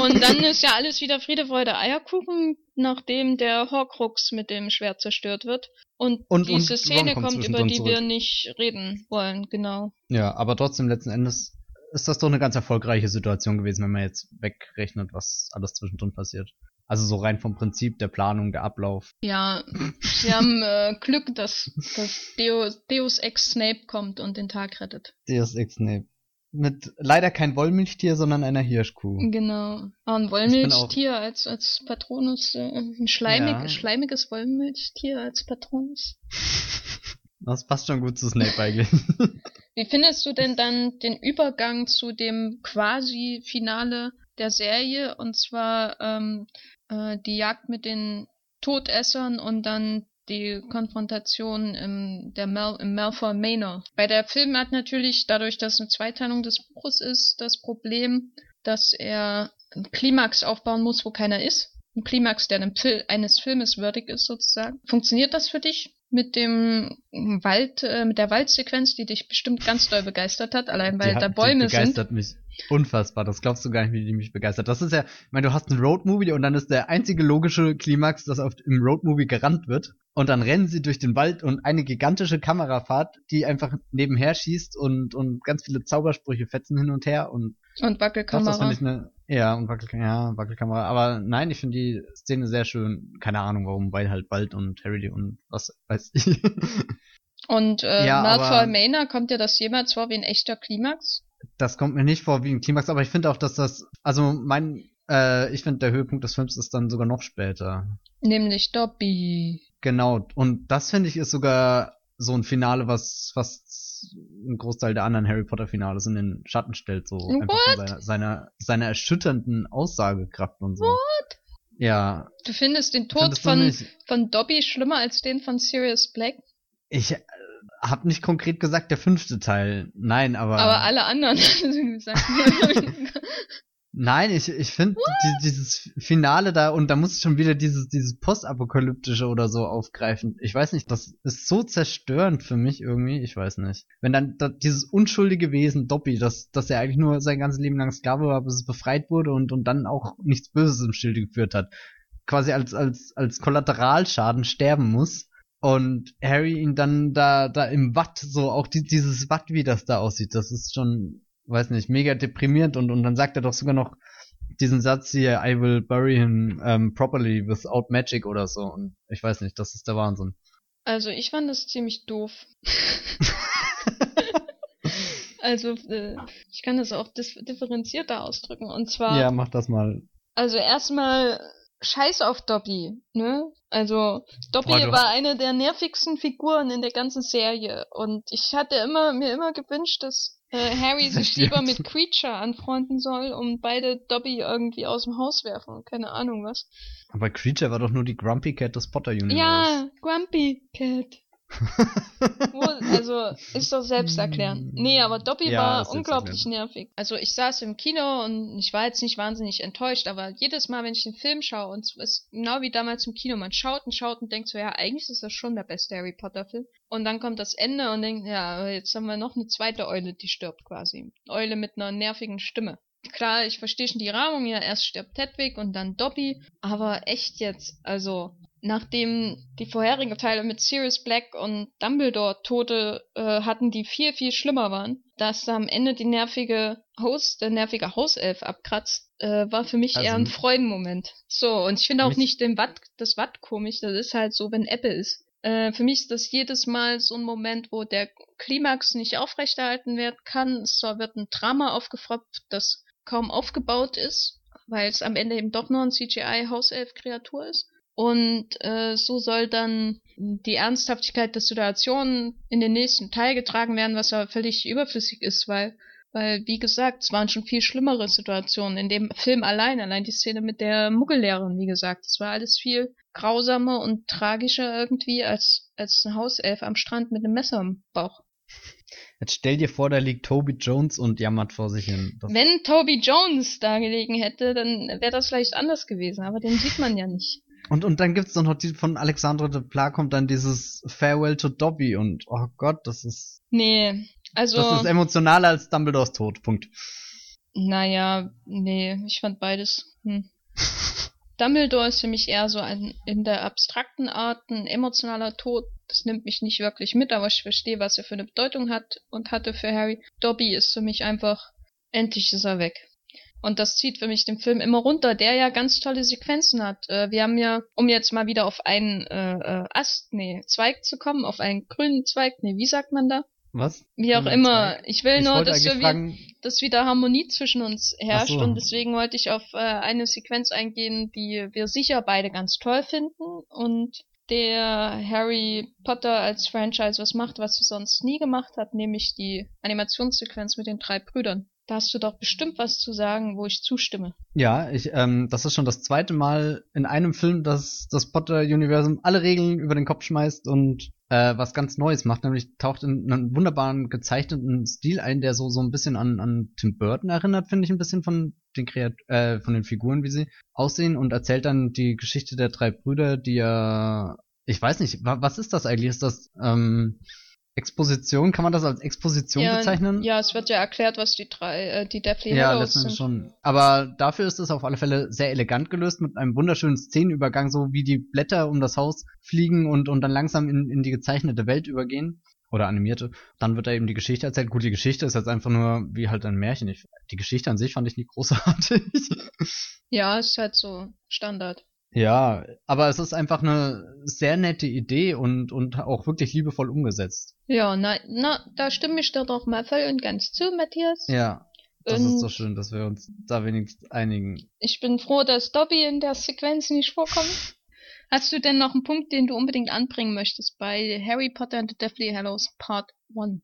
Und dann <laughs> ist ja alles wieder Friede, Freude, Eierkuchen, nachdem der Horcrux mit dem Schwert zerstört wird. Und, Und- diese und Szene kommt kommt, über die zurück. wir nicht reden wollen, genau. Ja, aber trotzdem letzten Endes ist das doch eine ganz erfolgreiche Situation gewesen, wenn man jetzt wegrechnet, was alles zwischendrin passiert. Also so rein vom Prinzip der Planung, der Ablauf. Ja, <laughs> sie haben äh, Glück, dass, dass Deus, Deus Ex Snape kommt und den Tag rettet. Deus Ex Snape. Mit leider kein Wollmilchtier, sondern einer Hirschkuh. Genau. Ah, ein Wollmilchtier als, als Patronus, äh, ein schleimig, Ja. schleimiges Wollmilchtier als Patronus. <laughs> Das passt schon gut zu Snape eigentlich. <laughs> Wie findest du denn dann den Übergang zu dem quasi Finale der Serie und zwar ähm, äh, die Jagd mit den Todessern und dann die Konfrontation im, der Mal im Malfoy Manor. Bei der Film hat natürlich, dadurch, dass es eine Zweiteilung des Buches ist, das Problem, dass er einen Klimax aufbauen muss, wo keiner ist. Ein Klimax, der einem Fil eines Filmes würdig ist, sozusagen. Funktioniert das für dich? mit dem Wald, äh, mit der Waldsequenz, die dich bestimmt ganz doll begeistert hat, allein weil hat, da Bäume sind. mich unfassbar. Das glaubst du gar nicht, wie die mich begeistert. Das ist ja, ich meine, du hast einen Roadmovie und dann ist der einzige logische Klimax, dass auf, im Roadmovie gerannt wird. Und dann rennen sie durch den Wald und eine gigantische Kamerafahrt, die einfach nebenher schießt und, und ganz viele Zaubersprüche fetzen hin und her und Und doch, das Wackelkamera. finde ich eine, ja, und Wackel, ja, Wackelkamera. Aber nein, ich finde die Szene sehr schön. Keine Ahnung warum, weil halt Wald und Harry und was weiß ich. Und äh, Ja, Malfoy Manor, kommt dir das jemals vor wie ein echter Klimax? Das kommt mir nicht vor wie ein Klimax, aber ich finde auch, dass das, also mein, äh, ich finde der Höhepunkt des Films ist dann sogar noch später. Nämlich Dobby. Genau, und das finde ich ist sogar so ein Finale, was fast ein Großteil der anderen Harry Potter Finales in den Schatten stellt, so einfach von seiner, seiner, seiner erschütternden Aussagekraft und so. What? Ja, Du findest den Tod findest von, von Dobby schlimmer als den von Sirius Black? Ich hab nicht konkret gesagt der fünfte Teil. Nein, aber. Aber alle anderen, <laughs> <laughs> gesagt. Nein, ich, ich finde die, dieses Finale da und da muss ich schon wieder dieses, dieses Postapokalyptische oder so aufgreifen. Ich weiß nicht, das ist so zerstörend für mich irgendwie, ich weiß nicht. Wenn dann da, dieses unschuldige Wesen Dobby, dass, dass er eigentlich nur sein ganzes Leben lang Sklave war, bis es befreit wurde und, und dann auch nichts Böses im Stilde geführt hat, quasi als, als, als Kollateralschaden sterben muss. Und Harry ihn dann da, da im Watt, so auch die, dieses Watt, wie das da aussieht, das ist schon weiß nicht, mega deprimierend und, und dann sagt er doch sogar noch diesen Satz hier, I will bury him um, properly without magic oder so. Und ich weiß nicht, das ist der Wahnsinn. Also ich fand das ziemlich doof. <laughs> <laughs> also äh, ich kann das auch differenzierter ausdrücken. Und zwar. Ja, mach das mal. Also erstmal Scheiß auf Dobby, ne? Also Dobby Boah, war eine der nervigsten Figuren in der ganzen Serie und ich hatte immer mir immer gewünscht, dass äh, Harry <laughs> sich lieber mit Creature anfreunden soll und beide Dobby irgendwie aus dem Haus werfen. Keine Ahnung was. Aber Creature war doch nur die Grumpy Cat des Potter Universe. Ja, Grumpy Cat. Also ist doch selbsterklärend. Nee, aber Dobby ja, war unglaublich nervig. Also ich saß im Kino und ich war jetzt nicht wahnsinnig enttäuscht, aber jedes Mal, wenn ich den Film schaue, und es ist genau wie damals im Kino, man schaut und schaut und denkt so, ja, eigentlich ist das schon der beste Harry Potter Film. Und dann kommt das Ende und denkt, ja, jetzt haben wir noch eine zweite Eule, die stirbt quasi. Eule mit einer nervigen Stimme. Klar, ich verstehe schon die Rahmung, ja, erst stirbt Hedwig und dann Dobby, aber echt jetzt, also nachdem die vorherigen Teile mit Sirius Black und Dumbledore Tote äh, hatten, die viel, viel schlimmer waren, dass am Ende die nervige Host, der nervige Hauself abkratzt, äh, war für mich also, eher ein Freudenmoment. So, und ich finde auch nicht den Watt, das Watt komisch, das ist halt so, wenn Ebbe ist. Äh, für mich ist das jedes Mal so ein Moment, wo der Klimax nicht aufrechterhalten werden kann. Es wird ein Drama aufgefropft, das kaum aufgebaut ist, weil es am Ende eben doch nur ein CGI-Hauself-Kreatur ist. Und äh, so soll dann die Ernsthaftigkeit der Situation in den nächsten Teil getragen werden, was aber völlig überflüssig ist, weil, weil, wie gesagt, es waren schon viel schlimmere Situationen. In dem Film allein, allein die Szene mit der Muggellehrerin, wie gesagt, es war alles viel grausamer und tragischer irgendwie als, als ein Hauself am Strand mit einem Messer im Bauch. Jetzt stell dir vor, da liegt Toby Jones und jammert vor sich hin. Das Wenn Toby Jones da gelegen hätte, dann wäre das vielleicht anders gewesen, aber den sieht man ja nicht. Und, und dann gibt's doch noch die von Alexandre de Pla kommt dann dieses Farewell to Dobby und oh Gott, das ist. Nee, also. Das ist emotionaler als Dumbledores Tod. Punkt. Naja, nee, ich fand beides. Hm. Dumbledore ist für mich eher so ein in der abstrakten Art ein emotionaler Tod. Das nimmt mich nicht wirklich mit, aber ich verstehe, was er für eine Bedeutung hat und hatte für Harry. Dobby ist für mich einfach, endlich ist er weg. Und das zieht für mich den Film immer runter, der ja ganz tolle Sequenzen hat. Äh, wir haben ja, um jetzt mal wieder auf einen äh, äh, Ast, nee, Zweig zu kommen, auf einen grünen Zweig, nee, wie sagt man da? Was? Wie auch immer. Zweig? Ich will ich nur, dass, wir, fragen... dass wieder Harmonie zwischen uns herrscht so. und deswegen wollte ich auf äh, eine Sequenz eingehen, die wir sicher beide ganz toll finden und der Harry Potter als Franchise was macht, was sie sonst nie gemacht hat, nämlich die Animationssequenz mit den drei Brüdern. Da hast du doch bestimmt was zu sagen, wo ich zustimme. Ja, ich, ähm, das ist schon das zweite Mal in einem Film, dass das Potter-Universum alle Regeln über den Kopf schmeißt und äh, was ganz Neues macht, nämlich taucht in einen wunderbaren gezeichneten Stil ein, der so so ein bisschen an, an Tim Burton erinnert, finde ich ein bisschen von den Kreat äh, von den Figuren, wie sie aussehen und erzählt dann die Geschichte der drei Brüder, die ja ich weiß nicht, was ist das eigentlich? Ist das ähm, Exposition, kann man das als Exposition ja, bezeichnen? Ja, es wird ja erklärt, was die drei, äh, die Deathly ja, Hallows sind. schon. Aber dafür ist es auf alle Fälle sehr elegant gelöst mit einem wunderschönen Szenenübergang, so wie die Blätter um das Haus fliegen und, und dann langsam in, in die gezeichnete Welt übergehen. Oder animierte. Dann wird da eben die Geschichte erzählt. Gut, die Geschichte ist jetzt einfach nur wie halt ein Märchen. Ich, die Geschichte an sich fand ich nicht großartig. <laughs> Ja, ist halt so Standard. Ja, aber es ist einfach eine sehr nette Idee und, und auch wirklich liebevoll umgesetzt. Ja, na, na, da stimme ich dir doch mal voll und ganz zu, Matthias. Ja, das und ist so schön, dass wir uns da wenigstens einigen. Ich bin froh, dass Dobby in der Sequenz nicht vorkommt. Hast du denn noch einen Punkt, den du unbedingt anbringen möchtest bei Harry Potter and the Deathly Hallows Part 1?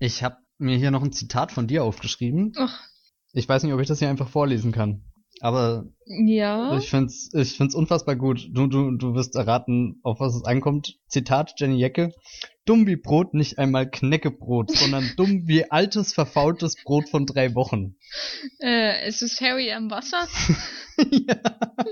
Ich habe mir hier noch ein Zitat von dir aufgeschrieben. Ach. Ich weiß nicht, ob ich das hier einfach vorlesen kann. Aber ja. ich find's, ich find's unfassbar gut. Du, du, du wirst erraten, auf was es ankommt. Zitat Jenny Jecke. dumm wie Brot nicht einmal Knäckebrot, sondern <laughs> dumm wie altes, verfaultes Brot von drei Wochen. Äh, ist es Harry am Wasser? <laughs> ja.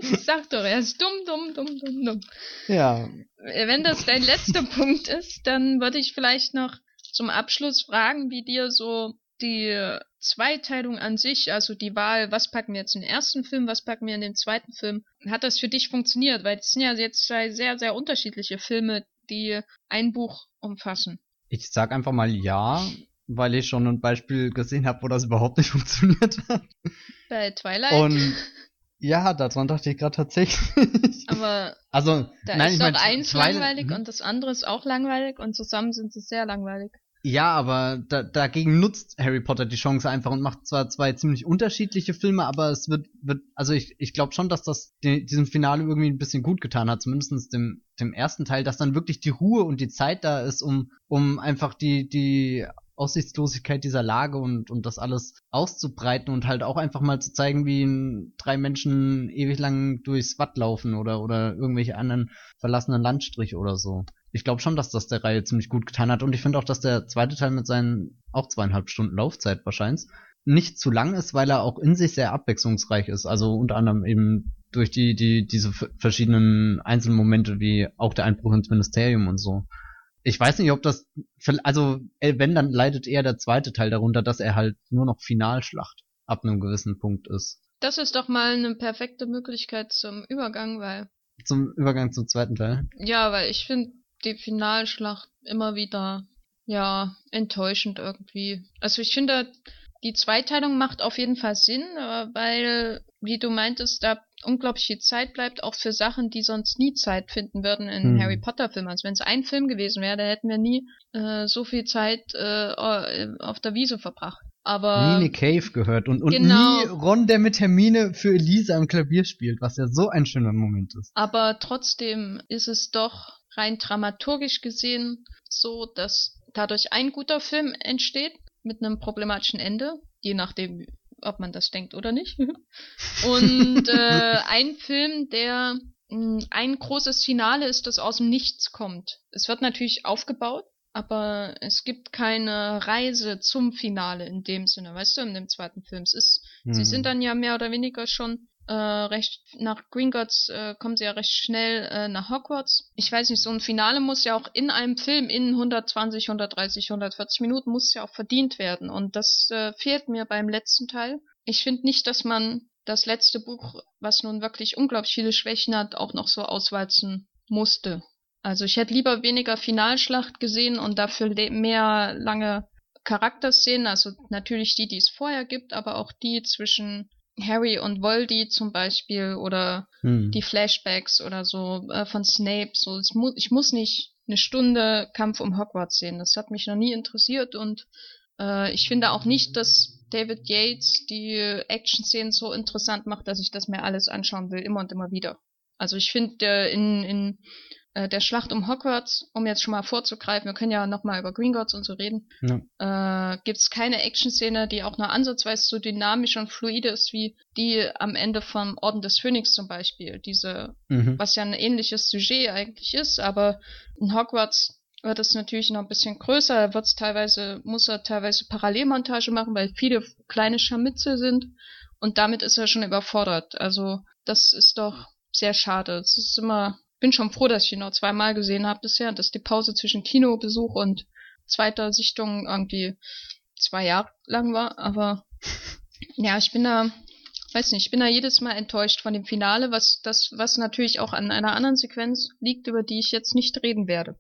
Ich <laughs> sag doch, er ist dumm, dumm, dumm, dumm, dumm. Ja. Wenn das dein letzter Punkt ist, dann würde ich vielleicht noch zum Abschluss fragen, wie dir so die Zweiteilung an sich, also die Wahl, was packen wir jetzt in den ersten Film, was packen wir in den zweiten Film, hat das für dich funktioniert? Weil es sind ja jetzt zwei sehr, sehr unterschiedliche Filme, die ein Buch umfassen. Ich sag einfach mal ja, weil ich schon ein Beispiel gesehen habe, wo das überhaupt nicht <laughs> funktioniert hat. Bei Twilight? Und ja, daran dachte ich gerade tatsächlich. Aber also, da nein, ist ich doch mein, eins Twilight- langweilig hm? und das andere ist auch langweilig und zusammen sind sie sehr langweilig. Ja, aber da, dagegen nutzt Harry Potter die Chance einfach und macht zwar zwei ziemlich unterschiedliche Filme, aber es wird, wird, also ich, ich glaube schon, dass das die, diesem Finale irgendwie ein bisschen gut getan hat, zumindest dem, dem ersten Teil, dass dann wirklich die Ruhe und die Zeit da ist, um, um einfach die, die Aussichtslosigkeit dieser Lage und, und das alles auszubreiten und halt auch einfach mal zu zeigen, wie drei Menschen ewig lang durchs Watt laufen oder, oder irgendwelche anderen verlassenen Landstriche oder so. Ich glaube schon, dass das der Reihe ziemlich gut getan hat und ich finde auch, dass der zweite Teil mit seinen auch zweieinhalb Stunden Laufzeit wahrscheinlich nicht zu lang ist, weil er auch in sich sehr abwechslungsreich ist. Also unter anderem eben durch die, die, diese verschiedenen Einzelmomente wie auch der Einbruch ins Ministerium und so. Ich weiß nicht, ob das, also äh, wenn, dann leidet eher der zweite Teil darunter, dass er halt nur noch Finalschlacht ab einem gewissen Punkt ist. Das ist doch mal eine perfekte Möglichkeit zum Übergang, weil, Zum Übergang zum zweiten Teil. ja, weil ich finde die Finalschlacht immer wieder, ja, enttäuschend irgendwie. Also ich finde, die Zweiteilung macht auf jeden Fall Sinn, äh, weil, wie du meintest, da unglaublich viel Zeit bleibt, auch für Sachen, die sonst nie Zeit finden würden in Hm. Harry Potter Filmen. Also wenn es ein Film gewesen wäre, da hätten wir nie äh, so viel Zeit äh, auf der Wiese verbracht. Aber nie Nick Cave gehört und, und Genau. nie Ron, der mit Hermine für Elisa am Klavier spielt, was ja so ein schöner Moment ist. Aber trotzdem ist es doch rein dramaturgisch gesehen so, dass dadurch ein guter Film entsteht mit einem problematischen Ende, je nachdem, ob man das denkt oder nicht. Und äh, <laughs> ein Film, der mh, ein großes Finale ist, das aus dem Nichts kommt. Es wird natürlich aufgebaut, aber es gibt keine Reise zum Finale in dem Sinne, weißt du, in dem zweiten Film. Es ist Sie Hm. sind dann ja mehr oder weniger schon äh, recht nach Gringotts äh, kommen sie ja recht schnell äh, nach Hogwarts. Ich weiß nicht, so ein Finale muss ja auch in einem Film in 120, 130, 140 Minuten muss ja auch verdient werden und das äh, fehlt mir beim letzten Teil. Ich finde nicht, dass man das letzte Buch, was nun wirklich unglaublich viele Schwächen hat, auch noch so auswalzen musste. Also ich hätte lieber weniger Finalschlacht gesehen und dafür mehr lange Charakterszenen, also natürlich die, die es vorher gibt, aber auch die zwischen Harry und Voldy zum Beispiel oder Hm. die Flashbacks oder so äh, von Snape. So, es mu ich muss nicht eine Stunde Kampf um Hogwarts sehen. Das hat mich noch nie interessiert und äh, ich finde auch nicht, dass David Yates die Action-Szenen so interessant macht, dass ich das mir alles anschauen will, immer und immer wieder. Also ich finde in, in äh, der Schlacht um Hogwarts, um jetzt schon mal vorzugreifen, wir können ja nochmal über Gringotts und so reden, Ja. äh, gibt es keine Action-Szene, die auch nur ansatzweise so dynamisch und fluide ist wie die am Ende vom Orden des Phönix zum Beispiel. Diese, Mhm. was ja ein ähnliches Sujet eigentlich ist, aber in Hogwarts wird es natürlich noch ein bisschen größer. Da wird's teilweise, muss er teilweise Parallelmontage machen, weil viele kleine Scharmützel sind und damit ist er schon überfordert. Also das ist doch sehr schade. Es ist immer, bin schon froh, dass ich ihn noch zweimal gesehen habe bisher, dass die Pause zwischen Kinobesuch und zweiter Sichtung irgendwie zwei Jahre lang war, aber <laughs> ja, ich bin da, weiß nicht, ich bin da jedes Mal enttäuscht von dem Finale, was das, was natürlich auch an einer anderen Sequenz liegt, über die ich jetzt nicht reden werde.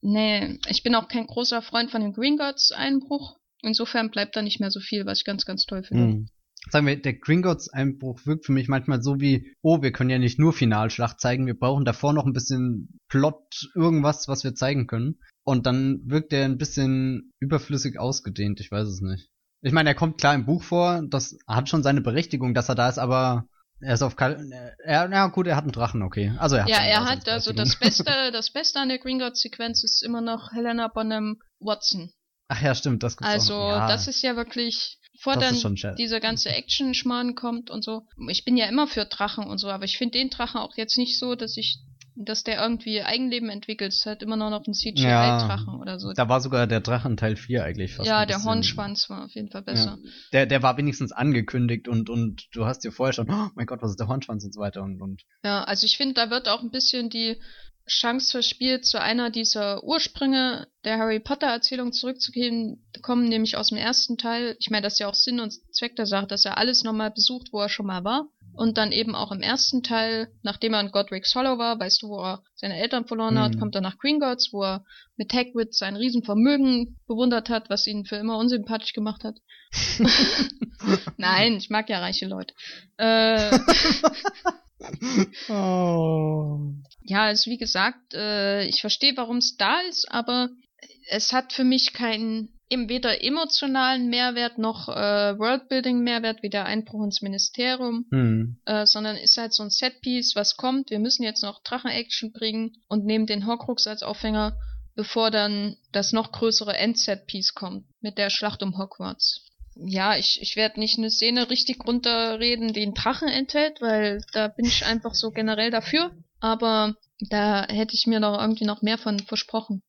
Nee, ich bin auch kein großer Freund von dem Gringotts Einbruch. Insofern bleibt da nicht mehr so viel, was ich ganz, ganz toll finde. Hm. Sagen wir, der Gringotts Einbruch wirkt für mich manchmal so wie, oh, wir können ja nicht nur Finalschlacht zeigen, wir brauchen davor noch ein bisschen Plot, irgendwas, was wir zeigen können. Und dann wirkt der ein bisschen überflüssig ausgedehnt, ich weiß es nicht. Ich meine, er kommt klar im Buch vor, das hat schon seine Berechtigung, dass er da ist, aber er ist auf Kal er, ja gut, er hat einen Drachen, okay. Also er hat Ja, er hat also das. <laughs> Beste, das Beste an der Gringotts-Sequenz ist immer noch Helena Bonham Watson. Ach ja, stimmt, das gibt's Also, auch. Ja, das ist ja wirklich, bevor das dann dieser ganze Action-Schmarrn kommt und so. Ich bin ja immer für Drachen und so, aber ich finde den Drachen auch jetzt nicht so, dass ich dass der irgendwie Eigenleben entwickelt. Es ist halt immer noch auf einen CGI-Drachen ja, oder so. Da war sogar der Drachen Teil 4 eigentlich fast. Ja, der Hornschwanz war auf jeden Fall besser. Ja. Der, der war wenigstens angekündigt und, und du hast dir vorher schon, oh mein Gott, was ist der Hornschwanz und so weiter und, und. Ja, also ich finde, da wird auch ein bisschen die Chance verspielt, zu einer dieser Ursprünge der Harry Potter Erzählung zurückzukommen, nämlich aus dem ersten Teil. Ich meine, das ist ja auch Sinn und Zweck der Sache, dass er alles nochmal besucht, wo er schon mal war. Und dann eben auch im ersten Teil, nachdem er in Godric's Hollow war, weißt du, wo er seine Eltern verloren hat, mhm. kommt er nach Gringotts, wo er mit Hagrid sein Riesenvermögen bewundert hat, was ihn für immer unsympathisch gemacht hat. <laughs> Nein, ich mag ja reiche Leute. <laughs> Äh, oh. Ja, also wie gesagt, äh, ich verstehe, warum es da ist, aber es hat für mich keinen weder emotionalen Mehrwert noch äh, Worldbuilding-Mehrwert wie der Einbruch ins Ministerium, mhm. äh, sondern ist halt so ein Setpiece, was kommt. Wir müssen jetzt noch Drachen-Action bringen und nehmen den Horcrux als Aufhänger, bevor dann das noch größere End-Setpiece kommt mit der Schlacht um Hogwarts. Ja, ich, ich werde nicht eine Szene richtig runterreden, die einen Drachen enthält, weil da bin ich einfach so generell dafür. Aber da hätte ich mir noch irgendwie noch mehr von versprochen.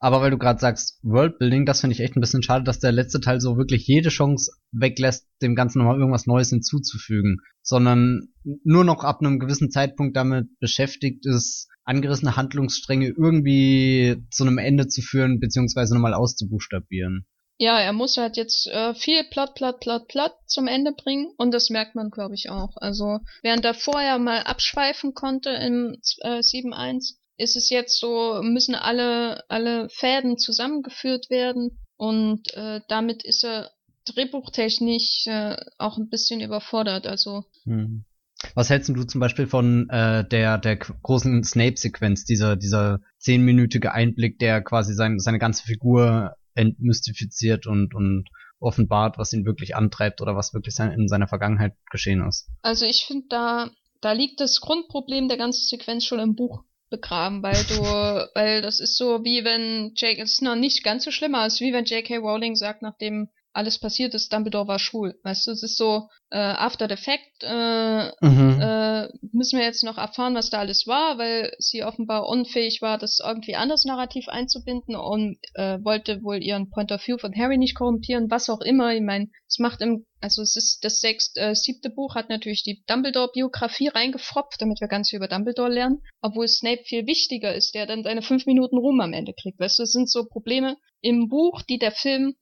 Aber weil du gerade sagst, Worldbuilding, das finde ich echt ein bisschen schade, dass der letzte Teil so wirklich jede Chance weglässt, dem Ganzen nochmal irgendwas Neues hinzuzufügen, sondern nur noch ab einem gewissen Zeitpunkt damit beschäftigt ist, angerissene Handlungsstränge irgendwie zu einem Ende zu führen, beziehungsweise nochmal auszubuchstabieren. Ja, er muss halt jetzt äh, viel Plot, Plot, Plot, Plot zum Ende bringen und das merkt man, glaube ich, auch. Also während er vorher mal abschweifen konnte im äh, 7.1, ist es jetzt so, müssen alle, alle Fäden zusammengeführt werden und äh, damit ist er drehbuchtechnisch äh, auch ein bisschen überfordert. Also hm. Was hältst du zum Beispiel von äh, der der großen Snape-Sequenz, dieser dieser zehnminütige Einblick, der quasi sein, seine ganze Figur entmystifiziert und und offenbart, was ihn wirklich antreibt oder was wirklich in seiner Vergangenheit geschehen ist? Also ich finde da da liegt das Grundproblem der ganzen Sequenz schon im Buch begraben, weil du, <laughs> weil das ist so wie wenn Jake, es ist noch nicht ganz so schlimm, aber es ist wie wenn J.K. Rowling sagt, nachdem alles passiert ist, Dumbledore war schwul. Weißt du, es ist so, äh, after the fact, äh, mhm. äh, müssen wir jetzt noch erfahren, was da alles war, weil sie offenbar unfähig war, das irgendwie anders narrativ einzubinden und äh, wollte wohl ihren Point of View von Harry nicht korrumpieren, was auch immer. Ich meine, es macht im, also es ist das sechste, äh, siebte Buch hat natürlich die Dumbledore-Biografie reingefropft, damit wir ganz viel über Dumbledore lernen, obwohl Snape viel wichtiger ist, der dann seine fünf Minuten Ruhm am Ende kriegt. Weißt du, es sind so Probleme im Buch, die der Film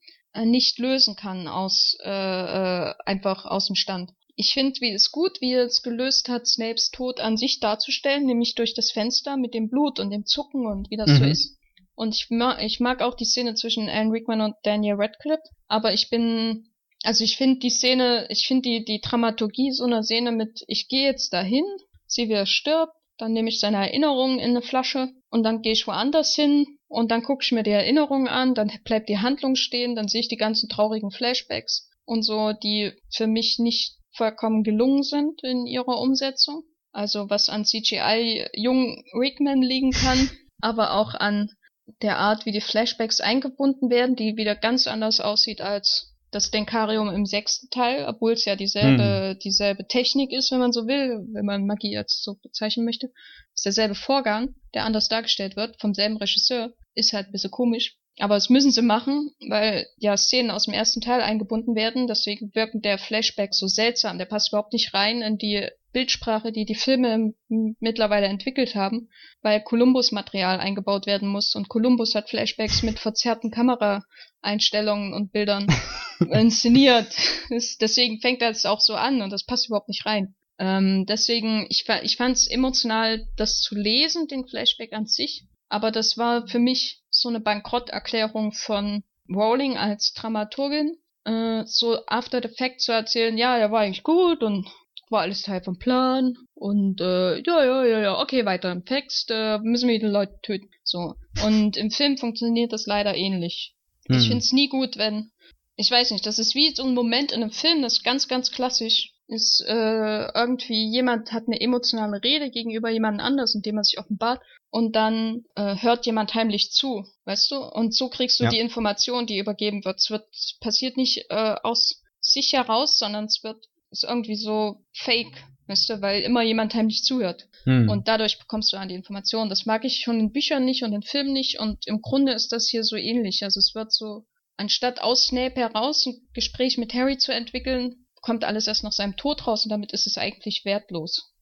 nicht lösen kann aus äh, äh, einfach aus dem Stand. Ich finde, wie es gut, wie er es gelöst hat, Snapes Tod an sich darzustellen, nämlich durch das Fenster mit dem Blut und dem Zucken und wie das mhm. so ist. Und ich mag, ich mag auch die Szene zwischen Alan Rickman und Daniel Radcliffe, aber ich bin, also ich finde die Szene, ich finde die, die Dramaturgie so einer Szene mit, ich gehe jetzt dahin, sie wieder stirbt, dann nehme ich seine Erinnerungen in eine Flasche und dann gehe ich woanders hin und dann gucke ich mir die Erinnerungen an, dann bleibt die Handlung stehen, dann sehe ich die ganzen traurigen Flashbacks und so, die für mich nicht vollkommen gelungen sind in ihrer Umsetzung. Also was an CGI jungen Rickman liegen kann, <laughs> aber auch an der Art, wie die Flashbacks eingebunden werden, die wieder ganz anders aussieht als das Denkarium im sechsten Teil, obwohl es ja dieselbe, hm. dieselbe Technik ist, wenn man so will, wenn man Magie jetzt so bezeichnen möchte. Ist derselbe Vorgang, der anders dargestellt wird, vom selben Regisseur, ist halt ein bisschen komisch. Aber das müssen sie machen, weil ja Szenen aus dem ersten Teil eingebunden werden, deswegen wirken der Flashback so seltsam. Der passt überhaupt nicht rein in die Bildsprache, die die Filme mittlerweile entwickelt haben, weil Columbus-Material eingebaut werden muss und Columbus hat Flashbacks mit verzerrten Kameraeinstellungen und Bildern <laughs> inszeniert. deswegen fängt das auch so an und das passt überhaupt nicht rein. Ähm, deswegen, ich, ich fand es emotional, das zu lesen, den Flashback an sich, aber das war für mich so eine Bankrotterklärung von Rowling als Dramaturgin, äh, so after the fact zu erzählen, ja, der war eigentlich gut und war alles Teil vom Plan und äh, ja, ja, ja, ja, okay, weiter im Text, äh, müssen wir die Leute töten. So. Und im Film funktioniert das leider ähnlich. Hm. Ich finde es nie gut, wenn, ich weiß nicht, das ist wie so ein Moment in einem Film, das ist ganz, ganz klassisch ist äh, irgendwie jemand hat eine emotionale Rede gegenüber jemand anders, indem er sich offenbart und dann äh, hört jemand heimlich zu, weißt du? Und so kriegst du ja. die Information, die übergeben wird. Es wird passiert nicht äh, aus sich heraus, sondern es wird ist irgendwie so fake weißt du, weil immer jemand heimlich zuhört. Hm. Und dadurch bekommst du an die Informationen. Das mag ich schon in Büchern nicht und in Filmen nicht. Und im Grunde ist das hier so ähnlich. Also es wird so, anstatt aus Snape heraus ein Gespräch mit Harry zu entwickeln, kommt alles erst nach seinem Tod raus und damit ist es eigentlich wertlos.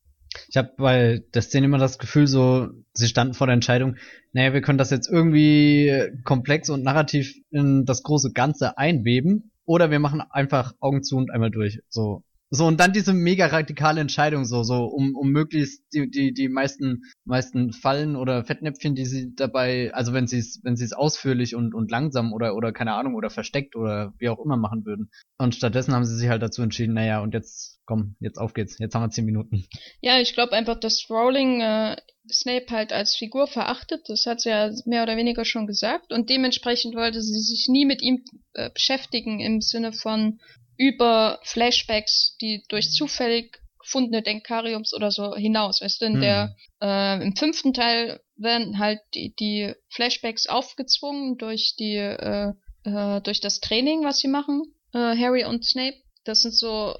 Ich habe bei der Szene immer das Gefühl, so, sie standen vor der Entscheidung, naja, wir können das jetzt irgendwie komplex und narrativ in das große Ganze einweben, oder wir machen einfach Augen zu und einmal durch. So, so, und dann diese mega radikale Entscheidung, so, so, um, um möglichst die, die, die meisten, meisten Fallen oder Fettnäpfchen, die sie dabei, also wenn sie es, wenn sie es ausführlich und, und langsam oder, oder keine Ahnung, oder versteckt oder wie auch immer machen würden. Und stattdessen haben sie sich halt dazu entschieden, naja, und jetzt, komm, jetzt auf geht's, jetzt haben wir zehn Minuten. Ja, ich glaube einfach, dass Rowling äh, Snape halt als Figur verachtet, das hat sie ja mehr oder weniger schon gesagt, und dementsprechend wollte sie sich nie mit ihm äh, beschäftigen im Sinne von, über Flashbacks, die durch zufällig gefundene Denkariums oder so hinaus. Weißt du, in Hm. der, äh, im fünften Teil werden halt die, die Flashbacks aufgezwungen durch die, äh, äh, durch das Training, was sie machen, äh, Harry und Snape. Das sind so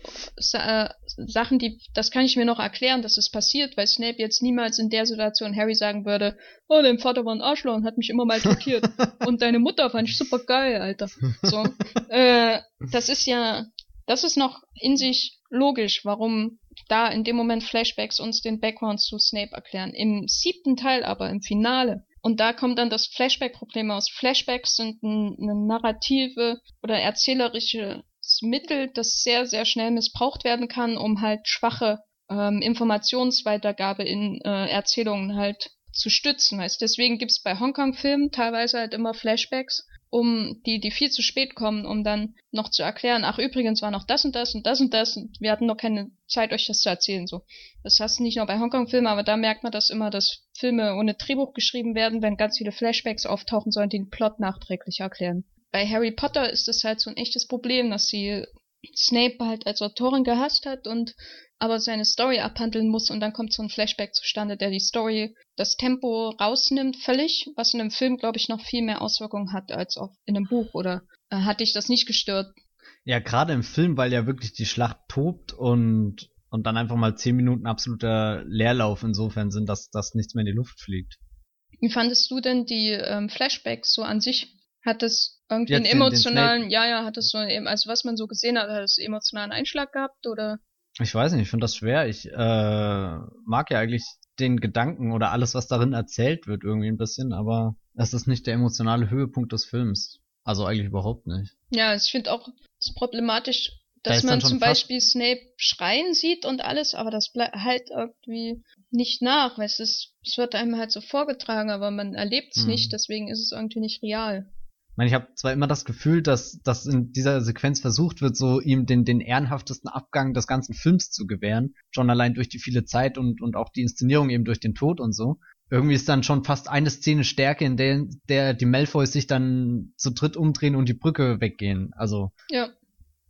äh, Sachen, die, das kann ich mir noch erklären, dass es passiert, weil Snape jetzt niemals in der Situation Harry sagen würde, oh, dein Vater war ein Arschloch und hat mich immer mal blockiert. <laughs> und deine Mutter fand ich super geil, Alter. So. <laughs> äh, das ist ja, das ist noch in sich logisch, warum da in dem Moment Flashbacks uns den Background zu Snape erklären. Im siebten Teil aber, im Finale, und da kommt dann das Flashback-Problem aus. Flashbacks sind ein, eine narrative oder erzählerische Mittel, das sehr, sehr schnell missbraucht werden kann, um halt schwache ähm, Informationsweitergabe in äh, Erzählungen halt zu stützen. Weißt? Deswegen gibt's bei Hongkong-Filmen teilweise halt immer Flashbacks, um die, die viel zu spät kommen, um dann noch zu erklären, ach übrigens war noch das und das und das und das und wir hatten noch keine Zeit, euch das zu erzählen. So. Das hast du nicht nur bei Hongkong-Filmen, aber da merkt man das immer, dass Filme ohne Drehbuch geschrieben werden, wenn ganz viele Flashbacks auftauchen sollen, die den Plot nachträglich erklären. Bei Harry Potter ist es halt so ein echtes Problem, dass sie Snape halt als Autorin gehasst hat und aber seine Story abhandeln muss und dann kommt so ein Flashback zustande, der die Story, das Tempo rausnimmt völlig, was in einem Film, glaube ich, noch viel mehr Auswirkungen hat als auf, in einem Buch oder äh, hat dich das nicht gestört? Ja, gerade im Film, weil ja wirklich die Schlacht tobt und, und dann einfach mal zehn Minuten absoluter Leerlauf insofern sind, dass, dass nichts mehr in die Luft fliegt. Wie fandest du denn die ähm, Flashbacks so an sich? Hat es irgendwie einen den- den emotionalen, ja, ja, hat es so, eben, also was man so gesehen hat, hat es emotionalen Einschlag gehabt oder? Ich weiß nicht, ich finde das schwer. Ich äh, mag ja eigentlich den Gedanken oder alles, was darin erzählt wird, irgendwie ein bisschen, aber es ist nicht der emotionale Höhepunkt des Films. Also eigentlich überhaupt nicht. Ja, ich finde auch es problematisch, Da dass dann man zum Beispiel Snape schreien sieht und alles, aber das bleibt halt irgendwie nicht nach, weil es ist, es wird einem halt so vorgetragen, aber man erlebt es Hm. nicht, deswegen ist es irgendwie nicht real. Ich meine, ich habe zwar immer das Gefühl, dass, dass in dieser Sequenz versucht wird, so ihm den, den ehrenhaftesten Abgang des ganzen Films zu gewähren, schon allein durch die viele Zeit und, und auch die Inszenierung eben durch den Tod und so. Irgendwie ist dann schon fast eine Szene Stärke, in der, der die Malfoys sich dann zu dritt umdrehen und die Brücke weggehen. Also, Ja.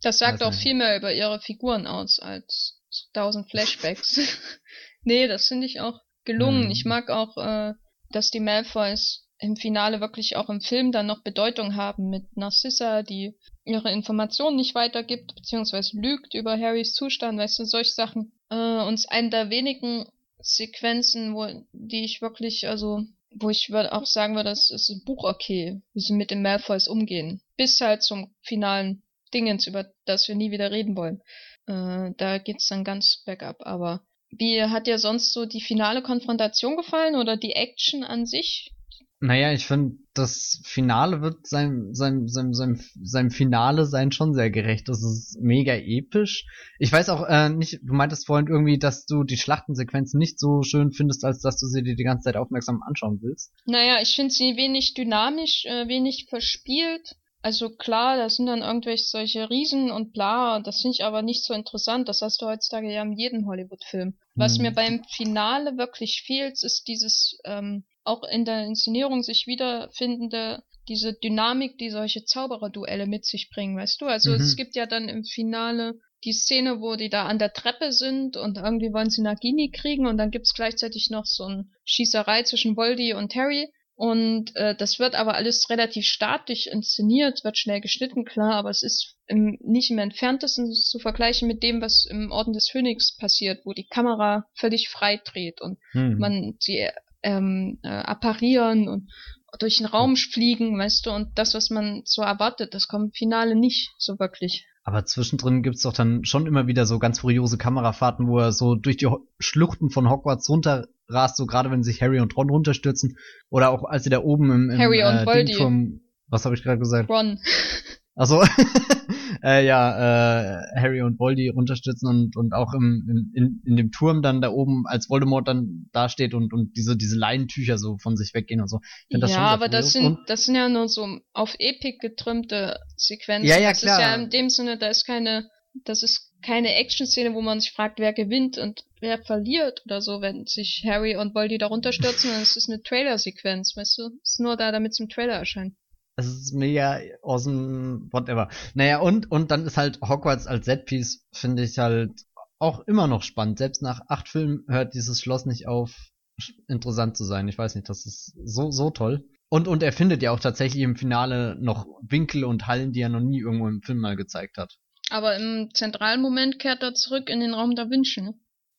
Das sagt auch nicht. viel mehr über ihre Figuren aus als tausend Flashbacks. <laughs> nee, das finde ich auch gelungen. Hm. Ich mag auch, äh, dass die Malfoys im Finale wirklich auch im Film dann noch Bedeutung haben mit Narcissa, die ihre Informationen nicht weitergibt, beziehungsweise lügt über Harrys Zustand, weißt du, solche Sachen. Äh, und es ist eine der wenigen Sequenzen, wo, die ich wirklich, also, wo ich würd auch sagen würde, das ist ein Buch okay, wie sie mit den Malfoys umgehen. Bis halt zum finalen Dingens, über das wir nie wieder reden wollen. Äh, da geht's dann ganz bergab. Aber wie hat dir sonst so die finale Konfrontation gefallen oder die Action an sich? Naja, ich finde, das Finale wird seinem, seinem, seinem, seinem, seinem Finale sein schon sehr gerecht. Das ist mega episch. Ich weiß auch äh, nicht, du meintest vorhin irgendwie, dass du die Schlachtensequenzen nicht so schön findest, als dass du sie dir die ganze Zeit aufmerksam anschauen willst. Naja, ich finde sie wenig dynamisch, äh, wenig verspielt. Also klar, da sind dann irgendwelche solche Riesen und bla, das finde ich aber nicht so interessant. Das hast du heutzutage ja in jedem Hollywood-Film. Was Hm. mir beim Finale wirklich fehlt, ist dieses ähm, auch in der Inszenierung sich wiederfindende, diese Dynamik, die solche Zaubererduelle mit sich bringen, weißt du? Also Mhm. es gibt ja dann im Finale die Szene, wo die da an der Treppe sind und irgendwie wollen sie Nagini kriegen und dann gibt's gleichzeitig noch so eine Schießerei zwischen Voldy und Harry Und äh, das wird aber alles relativ statisch inszeniert, wird schnell geschnitten, klar, aber es ist im, nicht im entferntesten zu vergleichen mit dem, was im Orden des Phönix passiert, wo die Kamera völlig frei dreht und hm. man sie ähm, äh, apparieren und durch den Raum fliegen, weißt du, und das, was man so erwartet, das kommt im Finale nicht so wirklich. Aber zwischendrin gibt's doch dann schon immer wieder so ganz furiose Kamerafahrten, wo er so durch die Schluchten von Hogwarts runter rast, so gerade wenn sich Harry und Ron runterstürzen. Oder auch als sie da oben im, im Harry und äh, vom, was habe ich gerade gesagt? Ron. Also <laughs> äh, ja, äh, Harry und Voldy runterstürzen und, und auch im, in, in dem Turm dann da oben, als Voldemort dann da steht und, und diese, diese Leinentücher so von sich weggehen und so. Das ja, aber das sind, das sind ja nur so auf Epic getrümmte Sequenzen. Ja, ja, das klar. ist ja in dem Sinne, da ist keine, das ist keine Action-Szene, wo man sich fragt, wer gewinnt und wer verliert oder so, wenn sich Harry und Voldy da runterstürzen, dann ist es eine Trailer-Sequenz, weißt du? Ist nur da, damit es im Trailer erscheint. Es ist mega awesome, whatever. Naja, und, und dann ist halt Hogwarts als Setpiece, finde ich halt auch immer noch spannend. Selbst nach acht Filmen hört dieses Schloss nicht auf, interessant zu sein. Ich weiß nicht, das ist so, so toll. Und, und er findet ja auch tatsächlich im Finale noch Winkel und Hallen, die er noch nie irgendwo im Film mal gezeigt hat. Aber im zentralen Moment kehrt er zurück in den Raum der Wünsche, ne?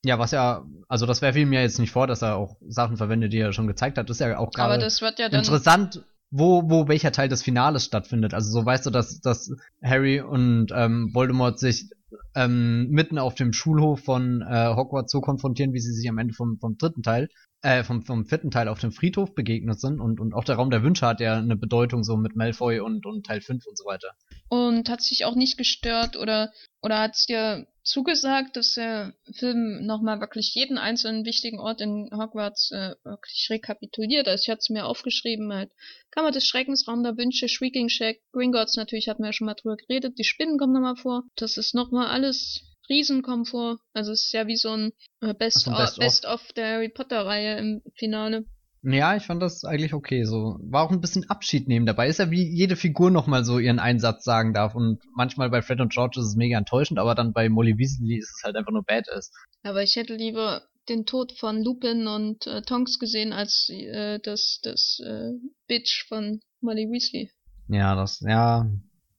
Ja, was ja, also das wäre ihm ja jetzt nicht vor, dass er auch Sachen verwendet, die er schon gezeigt hat. Das ist ja auch gerade ja interessant, wo, wo welcher Teil des Finales stattfindet. Also so weißt du, dass, dass Harry und ähm, Voldemort sich ähm, mitten auf dem Schulhof von äh, Hogwarts so konfrontieren, wie sie sich am Ende vom, vom dritten Teil äh, vom, vom vierten Teil auf dem Friedhof begegnet sind und, und auch der Raum der Wünsche hat ja eine Bedeutung so mit Malfoy und, und Teil 5 und so weiter. Und hat sich auch nicht gestört oder, oder hat es dir zugesagt, dass der Film nochmal wirklich jeden einzelnen wichtigen Ort in Hogwarts äh, wirklich rekapituliert. Also ich hatte es mir aufgeschrieben, halt Kammer des Schreckens, Raum der Wünsche, Shrieking Shack, Gringotts natürlich hatten wir ja schon mal drüber geredet, die Spinnen kommen nochmal vor. Das ist nochmal alles Riesenkomfort. Also es ist ja wie so ein äh, Best, also Best, Best of der Harry Potter Reihe im Finale. Ja, ich fand das eigentlich okay. So war auch ein bisschen Abschied nehmen dabei. Ist ja wie jede Figur nochmal so ihren Einsatz sagen darf. Und manchmal bei Fred und George ist es mega enttäuschend, aber dann bei Molly Weasley ist es halt einfach nur badass. Aber ich hätte lieber den Tod von Lupin und äh, Tonks gesehen als äh, das das äh, Bitch von Molly Weasley. Ja, das ja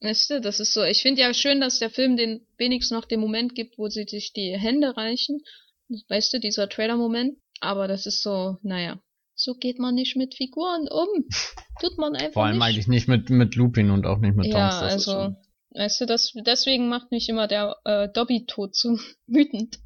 Weißt du, das ist so. Ich finde ja schön, dass der Film den wenigstens noch den Moment gibt, wo sie sich die Hände reichen. Weißt du, dieser Trailer-Moment. Aber das ist so, naja. So geht man nicht mit Figuren um. Tut man einfach Vor allem nicht. eigentlich nicht mit, mit Lupin und auch nicht mit ja, Tonks. Ja, also, weißt du, das, deswegen macht mich immer der äh, Dobby-Tod so <laughs> wütend.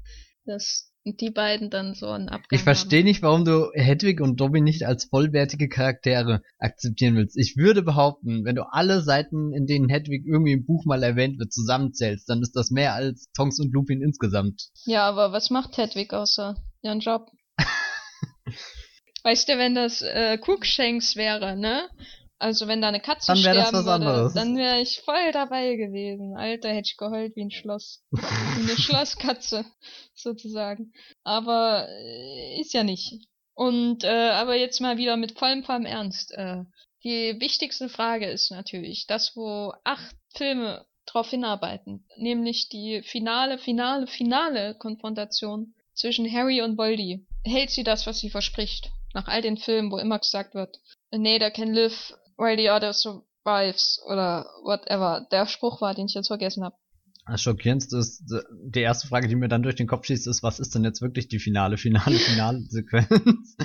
Das die beiden dann so einen Abgang Ich verstehe nicht, warum du Hedwig und Dobby nicht als vollwertige Charaktere akzeptieren willst. Ich würde behaupten, wenn du alle Seiten, in denen Hedwig irgendwie im Buch mal erwähnt wird, zusammenzählst, dann ist das mehr als Tonks und Lupin insgesamt. Ja, aber was macht Hedwig außer ihren Job? <laughs> weißt du, wenn das äh, Cruikshanks wäre, ne? Also wenn da eine Katze dann sterben das was würde, anderes. dann wäre ich voll dabei gewesen. Alter, hätte ich geheult wie ein Schloss. eine <laughs> Schlosskatze, sozusagen. Aber äh, ist ja nicht. Und äh, aber jetzt mal wieder mit vollem vollem Ernst. Äh, die wichtigste Frage ist natürlich, das, wo acht Filme drauf hinarbeiten, nämlich die finale, finale, finale Konfrontation zwischen Harry und Voldy. Hält sie das, was sie verspricht? Nach all den Filmen, wo immer gesagt wird, Nader can live while the other survives oder whatever der Spruch war, den ich jetzt vergessen habe. Das Schockierendste ist, die erste Frage, die mir dann durch den Kopf schießt, ist, was ist denn jetzt wirklich die finale, finale, <laughs> finale Sequenz?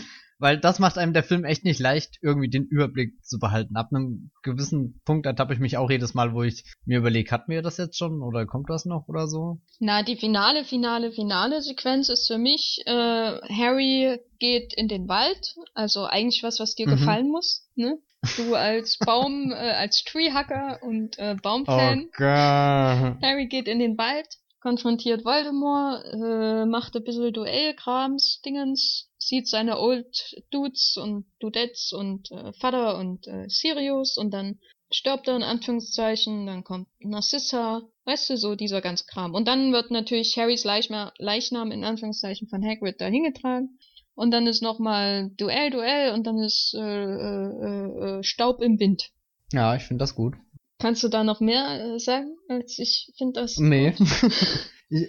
Weil das macht einem der Film echt nicht leicht, irgendwie den Überblick zu behalten. Ab einem gewissen Punkt ertappe ich mich auch jedes Mal, wo ich mir überlege, hatten wir das jetzt schon oder kommt das noch oder so? Na, die finale, finale, finale Sequenz ist für mich, äh, Harry geht in den Wald, also eigentlich was, was dir mhm. gefallen muss, ne? Du als Baum, äh, als Treehacker und äh, Baumfan. Oh. Harry geht in den Wald, konfrontiert Voldemort, äh, macht ein bisschen Duellkrams, Dingens, sieht seine Old Dudes und Dudettes und äh, Vater und äh, Sirius und dann stirbt er in Anführungszeichen, dann kommt Narcissa, weißt du, so dieser ganze Kram. Und dann wird natürlich Harrys Leichnam in Anführungszeichen von Hagrid dahin getragen und dann ist nochmal Duell, Duell und dann ist äh, äh, äh, Staub im Wind. Ja, ich finde das gut. Kannst du da noch mehr äh, sagen? Als ich finde das. Nee. <laughs> ich,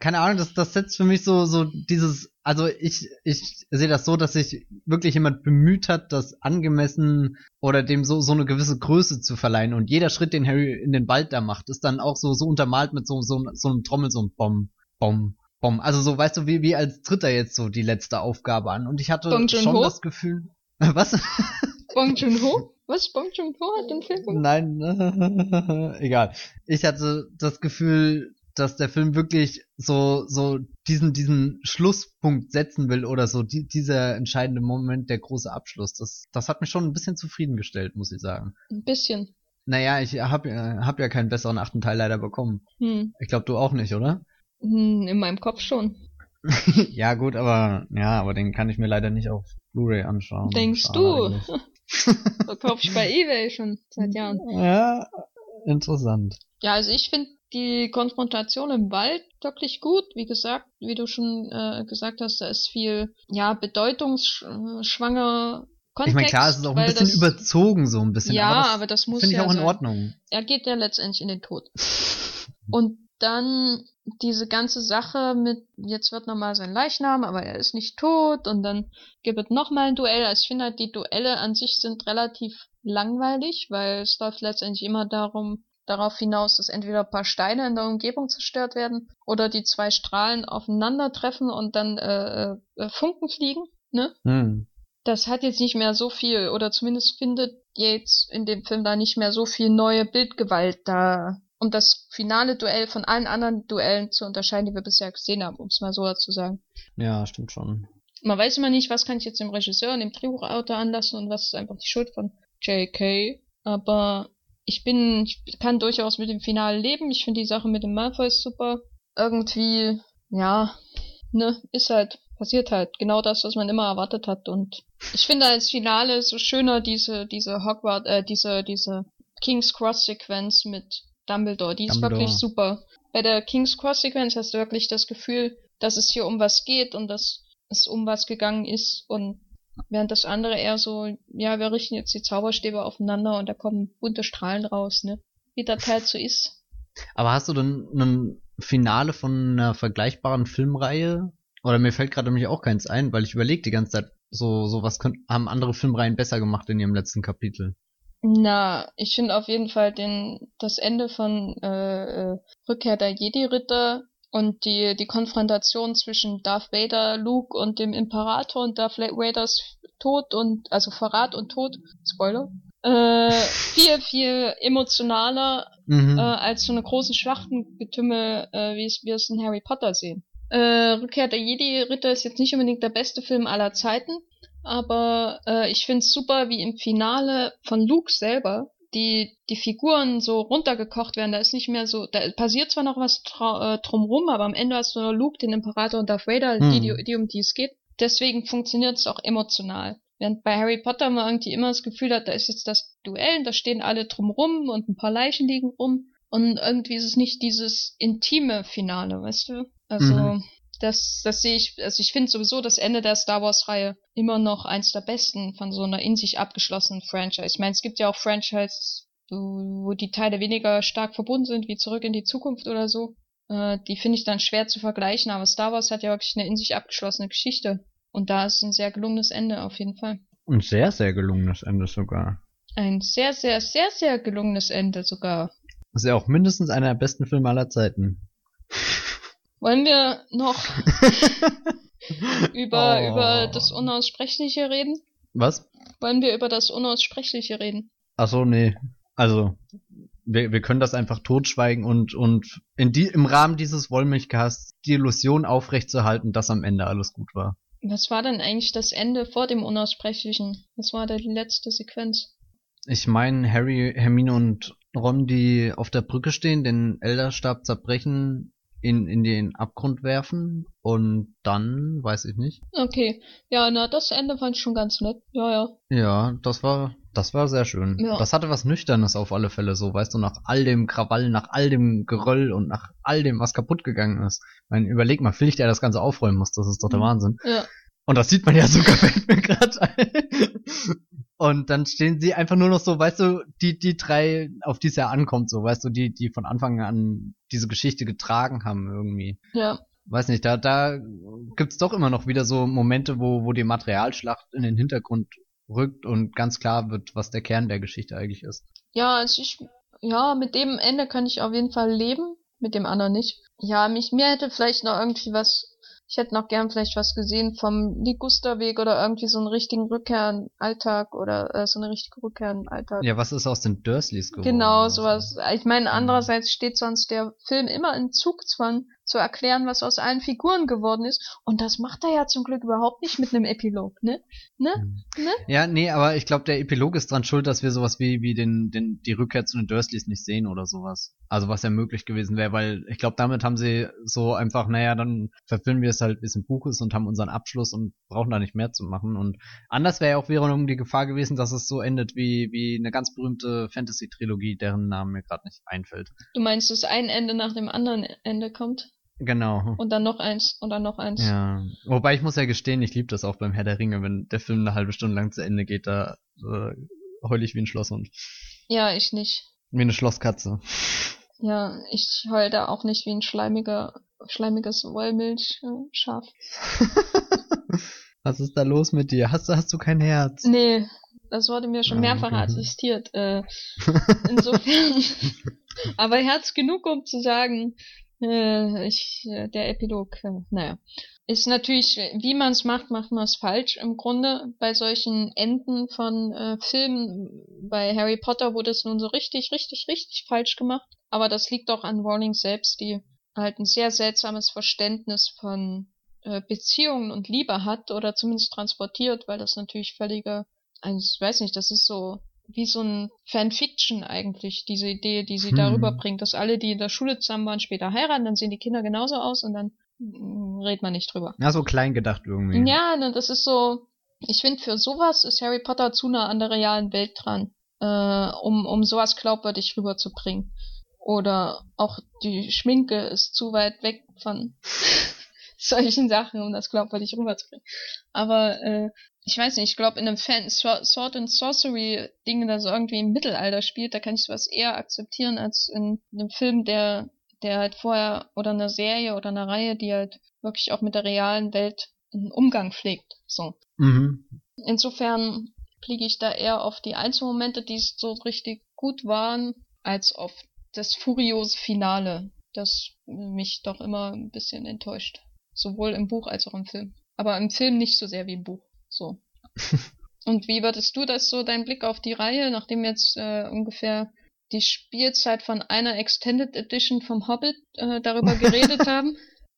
keine Ahnung, das, das setzt für mich so, so dieses, also ich, ich sehe das so, dass sich wirklich jemand bemüht hat, das angemessen oder dem so, so eine gewisse Größe zu verleihen. Und jeder Schritt, den Harry in den Wald da macht, ist dann auch so, so untermalt mit so, so, so einem Trommel, so ein Bom, Bom, Bom. Also so, weißt du, wie, wie als tritt er jetzt so die letzte Aufgabe an. Und ich hatte schon das Gefühl, <laughs> was? Bong Joon-ho? Was? Bong Joon-ho hat den Film gemacht? Nein, <laughs> egal. Ich hatte das Gefühl, dass der Film wirklich so so diesen diesen Schlusspunkt setzen will oder so die, dieser entscheidende Moment, der große Abschluss. Das das hat mich schon ein bisschen zufriedengestellt, muss ich sagen. Ein bisschen. Naja, ich habe hab ja keinen besseren achten Teil leider bekommen. Hm. Ich glaube, du auch nicht, oder? Hm, in meinem Kopf schon. <laughs> ja, gut, aber ja, aber den kann ich mir leider nicht auf Blu-ray anschauen. Denkst du? Verkauf <laughs> ich bei eBay schon seit Jahren. Ja, interessant. Ja, also ich finde die Konfrontation im Wald wirklich gut. Wie gesagt, wie du schon äh, gesagt hast, da ist viel, ja, bedeutungsschwanger Kontext. Ich meine, klar, es ist auch ein bisschen das, überzogen, so ein bisschen. Ja, aber das, aber das muss Finde ich auch in Ordnung. Er geht ja letztendlich in den Tod. <laughs> Und dann diese ganze Sache mit, jetzt wird nochmal sein Leichnam, aber er ist nicht tot und dann gibt es nochmal ein Duell. Also ich finde halt, die Duelle an sich sind relativ langweilig, weil es läuft letztendlich immer darum, darauf hinaus, dass entweder ein paar Steine in der Umgebung zerstört werden oder die zwei Strahlen aufeinandertreffen und dann äh, äh, Funken fliegen, ne? Hm. Das hat jetzt nicht mehr so viel, oder zumindest findet Yates in dem Film da nicht mehr so viel neue Bildgewalt da um das finale Duell von allen anderen Duellen zu unterscheiden, die wir bisher gesehen haben, um es mal so zu sagen. Ja, stimmt schon. Man weiß immer nicht, was kann ich jetzt dem Regisseur und dem Drehbuchautor anlassen und was ist einfach die Schuld von J.K. Aber ich bin, ich kann durchaus mit dem Finale leben. Ich finde die Sache mit dem Malfoy super. Irgendwie, ja, ne, ist halt, passiert halt genau das, was man immer erwartet hat. Und ich finde als Finale so schöner diese, diese Hogwarts, äh, diese, diese King's Cross Sequenz mit Dumbledore. Die ist Dumbledore. wirklich super. Bei der King's Cross Sequenz hast du wirklich das Gefühl, dass es hier um was geht und dass es um was gegangen ist und während das andere eher so, ja, wir richten jetzt die Zauberstäbe aufeinander und da kommen bunte Strahlen raus, ne? Wie das halt so ist. Aber hast du denn ein Finale von einer vergleichbaren Filmreihe? Oder mir fällt gerade nämlich auch keins ein, weil ich überlege die ganze Zeit, so, so was können, haben andere Filmreihen besser gemacht in ihrem letzten Kapitel. Na, ich finde auf jeden Fall den, das Ende von äh, äh, Rückkehr der Jedi-Ritter und die, die Konfrontation zwischen Darth Vader, Luke und dem Imperator und Darth Vaders Tod und, also Verrat und Tod, Spoiler, äh, <laughs> viel, viel emotionaler mhm. äh, als so eine große Schlachtengetümmel, äh, wie es wir es in Harry Potter sehen. Äh, Rückkehr der Jedi-Ritter ist jetzt nicht unbedingt der beste Film aller Zeiten, aber äh, ich find's super, wie im Finale von Luke selber die, die Figuren so runtergekocht werden. Da ist nicht mehr so, da passiert zwar noch was äh, drumrum, aber am Ende hast du nur Luke, den Imperator und Darth Vader, hm. die, die, die, um die es geht. Deswegen funktioniert es auch emotional. Während bei Harry Potter man irgendwie immer das Gefühl hat, da ist jetzt das Duell, da stehen alle drumrum und ein paar Leichen liegen rum. Und irgendwie ist es nicht dieses intime Finale, weißt du? Also, mhm. Das, das sehe ich, also ich finde sowieso das Ende der Star Wars-Reihe immer noch eins der besten von so einer in sich abgeschlossenen Franchise. Ich meine, es gibt ja auch Franchises, wo die Teile weniger stark verbunden sind, wie Zurück in die Zukunft oder so. Äh, die finde ich dann schwer zu vergleichen, aber Star Wars hat ja wirklich eine in sich abgeschlossene Geschichte. Und da ist ein sehr gelungenes Ende auf jeden Fall. Ein sehr, sehr gelungenes Ende sogar. Ein sehr, sehr, sehr, sehr gelungenes Ende sogar. Das ist ja auch mindestens einer der besten Filme aller Zeiten. Wollen wir noch <laughs> über, oh. über das Unaussprechliche reden? Was? Wollen wir über das Unaussprechliche reden? Ach so, nee. Also, wir, wir können das einfach totschweigen und, und in die, im Rahmen dieses Wollmilchcasts die Illusion aufrechtzuerhalten, dass am Ende alles gut war. Was war denn eigentlich das Ende vor dem Unaussprechlichen? Was war da die letzte Sequenz? Ich meine, Harry, Hermine und Ron, die auf der Brücke stehen, den Elderstab zerbrechen in, in den Abgrund werfen und dann, weiß ich nicht. Okay, ja, na, das Ende fand ich schon ganz nett, ja, ja. Ja, das war, das war sehr schön. Ja. Das hatte was Nüchternes auf alle Fälle so, weißt du, nach all dem Krawall, nach all dem Geröll und nach all dem, was kaputt gegangen ist. Ich meine, überleg mal, Filch, der das Ganze aufräumen muss, das ist doch der mhm. Wahnsinn. Ja. Und das sieht man ja sogar, <laughs> fällt mir gerade ein. Und dann stehen sie einfach nur noch so, weißt du, die, die drei, auf die es ja ankommt, so, weißt du, die, die von Anfang an diese Geschichte getragen haben irgendwie. Ja. Weiß nicht, da, da gibt's doch immer noch wieder so Momente, wo, wo die Materialschlacht in den Hintergrund rückt und ganz klar wird, was der Kern der Geschichte eigentlich ist. Ja, also ich, ja, mit dem Ende kann ich auf jeden Fall leben, mit dem anderen nicht. Ja, mich, mir hätte vielleicht noch irgendwie was ich hätte noch gern vielleicht was gesehen vom Ligusterweg oder irgendwie so einen richtigen Rückkehr in Alltag oder äh, so eine richtige Rückkehr in Alltag. Ja, was ist aus den Dursleys geworden? Genau, sowas. Ich meine, andererseits steht sonst der Film immer in Zugzwang zu erklären, was aus allen Figuren geworden ist. Und das macht er ja zum Glück überhaupt nicht mit einem Epilog, ne? Ne? Mhm. ne? Ja, nee, aber ich glaube, der Epilog ist dran schuld, dass wir sowas wie, wie den, den, die Rückkehr zu den Dursleys nicht sehen oder sowas. Also was ja möglich gewesen wäre, weil ich glaube, damit haben sie so einfach, naja, dann verfilmen wir es halt, wie es im Buch ist und haben unseren Abschluss und brauchen da nicht mehr zu machen. Und anders wäre ja auch wiederum die Gefahr gewesen, dass es so endet wie, wie eine ganz berühmte Fantasy-Trilogie, deren Name mir gerade nicht einfällt. Du meinst, dass ein Ende nach dem anderen Ende kommt? Genau. Und dann noch eins und dann noch eins. Ja. Wobei ich muss ja gestehen, ich liebe das auch beim Herr der Ringe, wenn der Film eine halbe Stunde lang zu Ende geht, da äh, heul ich wie ein Schlosshund. Ja, ich nicht. Wie eine Schlosskatze. Ja, ich heul da auch nicht wie ein schleimiger, schleimiges Wollmilchschaf. <laughs> Was ist da los mit dir? Hast, hast du kein Herz? Nee, das wurde mir schon ah, mehrfach okay. assistiert. Äh, <laughs> insofern. aber Herz genug, um zu sagen, äh, ich, äh, der Epilog, äh, naja. Ist natürlich, wie man es macht, macht man es falsch. Im Grunde bei solchen Enden von äh, Filmen, bei Harry Potter wurde es nun so richtig, richtig, richtig falsch gemacht. Aber das liegt auch an Rowling selbst, die halt ein sehr seltsames Verständnis von äh, Beziehungen und Liebe hat oder zumindest transportiert, weil das natürlich völlige, also ich weiß nicht, das ist so wie so ein Fanfiction eigentlich, diese Idee, die sie hm. darüber bringt, dass alle, die in der Schule zusammen waren, später heiraten, dann sehen die Kinder genauso aus und dann mm, redet man nicht drüber. Ja, so klein gedacht irgendwie. Ja, ne, das ist so, ich finde, für sowas ist Harry Potter zu nah an der realen Welt dran, äh, um, um sowas glaubwürdig rüberzubringen. Oder auch die Schminke ist zu weit weg von <laughs> solchen Sachen, um das glaubwürdig rüberzubringen. Aber äh, ich weiß nicht, ich glaube in einem Fan Sword and Sorcery Ding, das irgendwie im Mittelalter spielt, da kann ich sowas eher akzeptieren als in einem Film, der der halt vorher oder eine Serie oder eine Reihe, die halt wirklich auch mit der realen Welt einen Umgang pflegt. So. Mhm. Insofern fliege ich da eher auf die Einzelmomente, die so richtig gut waren, als auf das furiose Finale, das mich doch immer ein bisschen enttäuscht. Sowohl im Buch als auch im Film. Aber im Film nicht so sehr wie im Buch. So. <laughs> Und wie würdest du das so, dein Blick auf die Reihe, nachdem jetzt äh, ungefähr die Spielzeit von einer Extended Edition vom Hobbit äh, darüber <laughs> geredet haben?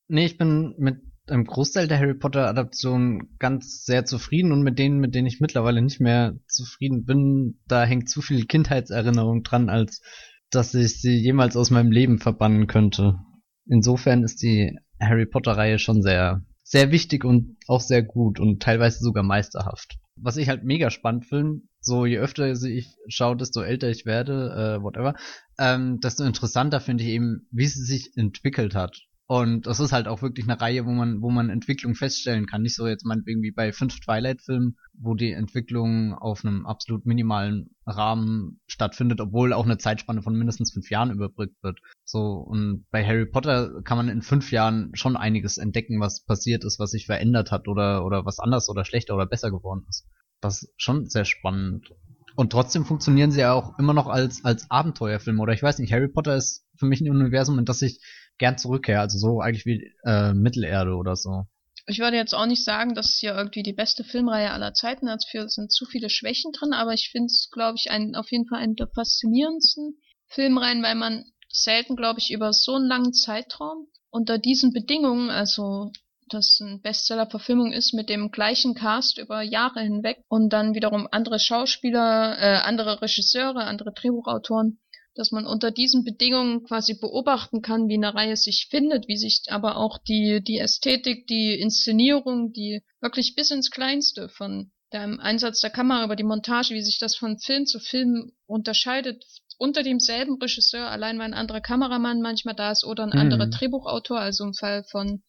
Nee, ich bin mit einem Großteil der Harry Potter Adaption ganz sehr zufrieden und mit denen, mit denen ich mittlerweile nicht mehr zufrieden bin, da hängt zu viel Kindheitserinnerung dran, als dass ich sie jemals aus meinem Leben verbannen könnte. Insofern ist die Harry Potter Reihe schon sehr sehr wichtig und auch sehr gut und teilweise sogar meisterhaft. Was ich halt mega spannend finde, so je öfter ich schaue, desto älter ich werde, äh, whatever, ähm, desto interessanter finde ich eben, wie sie sich entwickelt hat. Und das ist halt auch wirklich eine Reihe, wo man, wo man Entwicklung feststellen kann. Nicht so jetzt meinetwegen wie bei fünf Twilight-Filmen, wo die Entwicklung auf einem absolut minimalen Rahmen stattfindet, obwohl auch eine Zeitspanne von mindestens fünf Jahren überbrückt wird. So, und bei Harry Potter kann man in fünf Jahren schon einiges entdecken, was passiert ist, was sich verändert hat oder, oder was anders oder schlechter oder besser geworden ist. Das ist schon sehr spannend. Und trotzdem funktionieren sie ja auch immer noch als, als Abenteuerfilm. Oder ich weiß nicht, Harry Potter ist für mich ein Universum, in das ich gern zurückkehre. Also so eigentlich wie äh, Mittelerde oder so. Ich würde jetzt auch nicht sagen, dass es hier irgendwie die beste Filmreihe aller Zeiten hat. Dafür sind zu viele Schwächen drin, aber ich finde es, glaube ich, ein, auf jeden Fall einen der faszinierendsten Filmreihen, weil man selten, glaube ich, über so einen langen Zeitraum unter diesen Bedingungen, also das ein Bestseller-Verfilmung ist mit dem gleichen Cast über Jahre hinweg und dann wiederum andere Schauspieler, äh, andere Regisseure, andere Drehbuchautoren dass man unter diesen Bedingungen quasi beobachten kann, wie eine Reihe sich findet, wie sich aber auch die, die Ästhetik, die Inszenierung, die wirklich bis ins Kleinste von dem Einsatz der Kamera über die Montage, wie sich das von Film zu Film unterscheidet, unter demselben Regisseur, allein weil ein anderer Kameramann manchmal da ist oder ein mhm. anderer Drehbuchautor, also im Fall von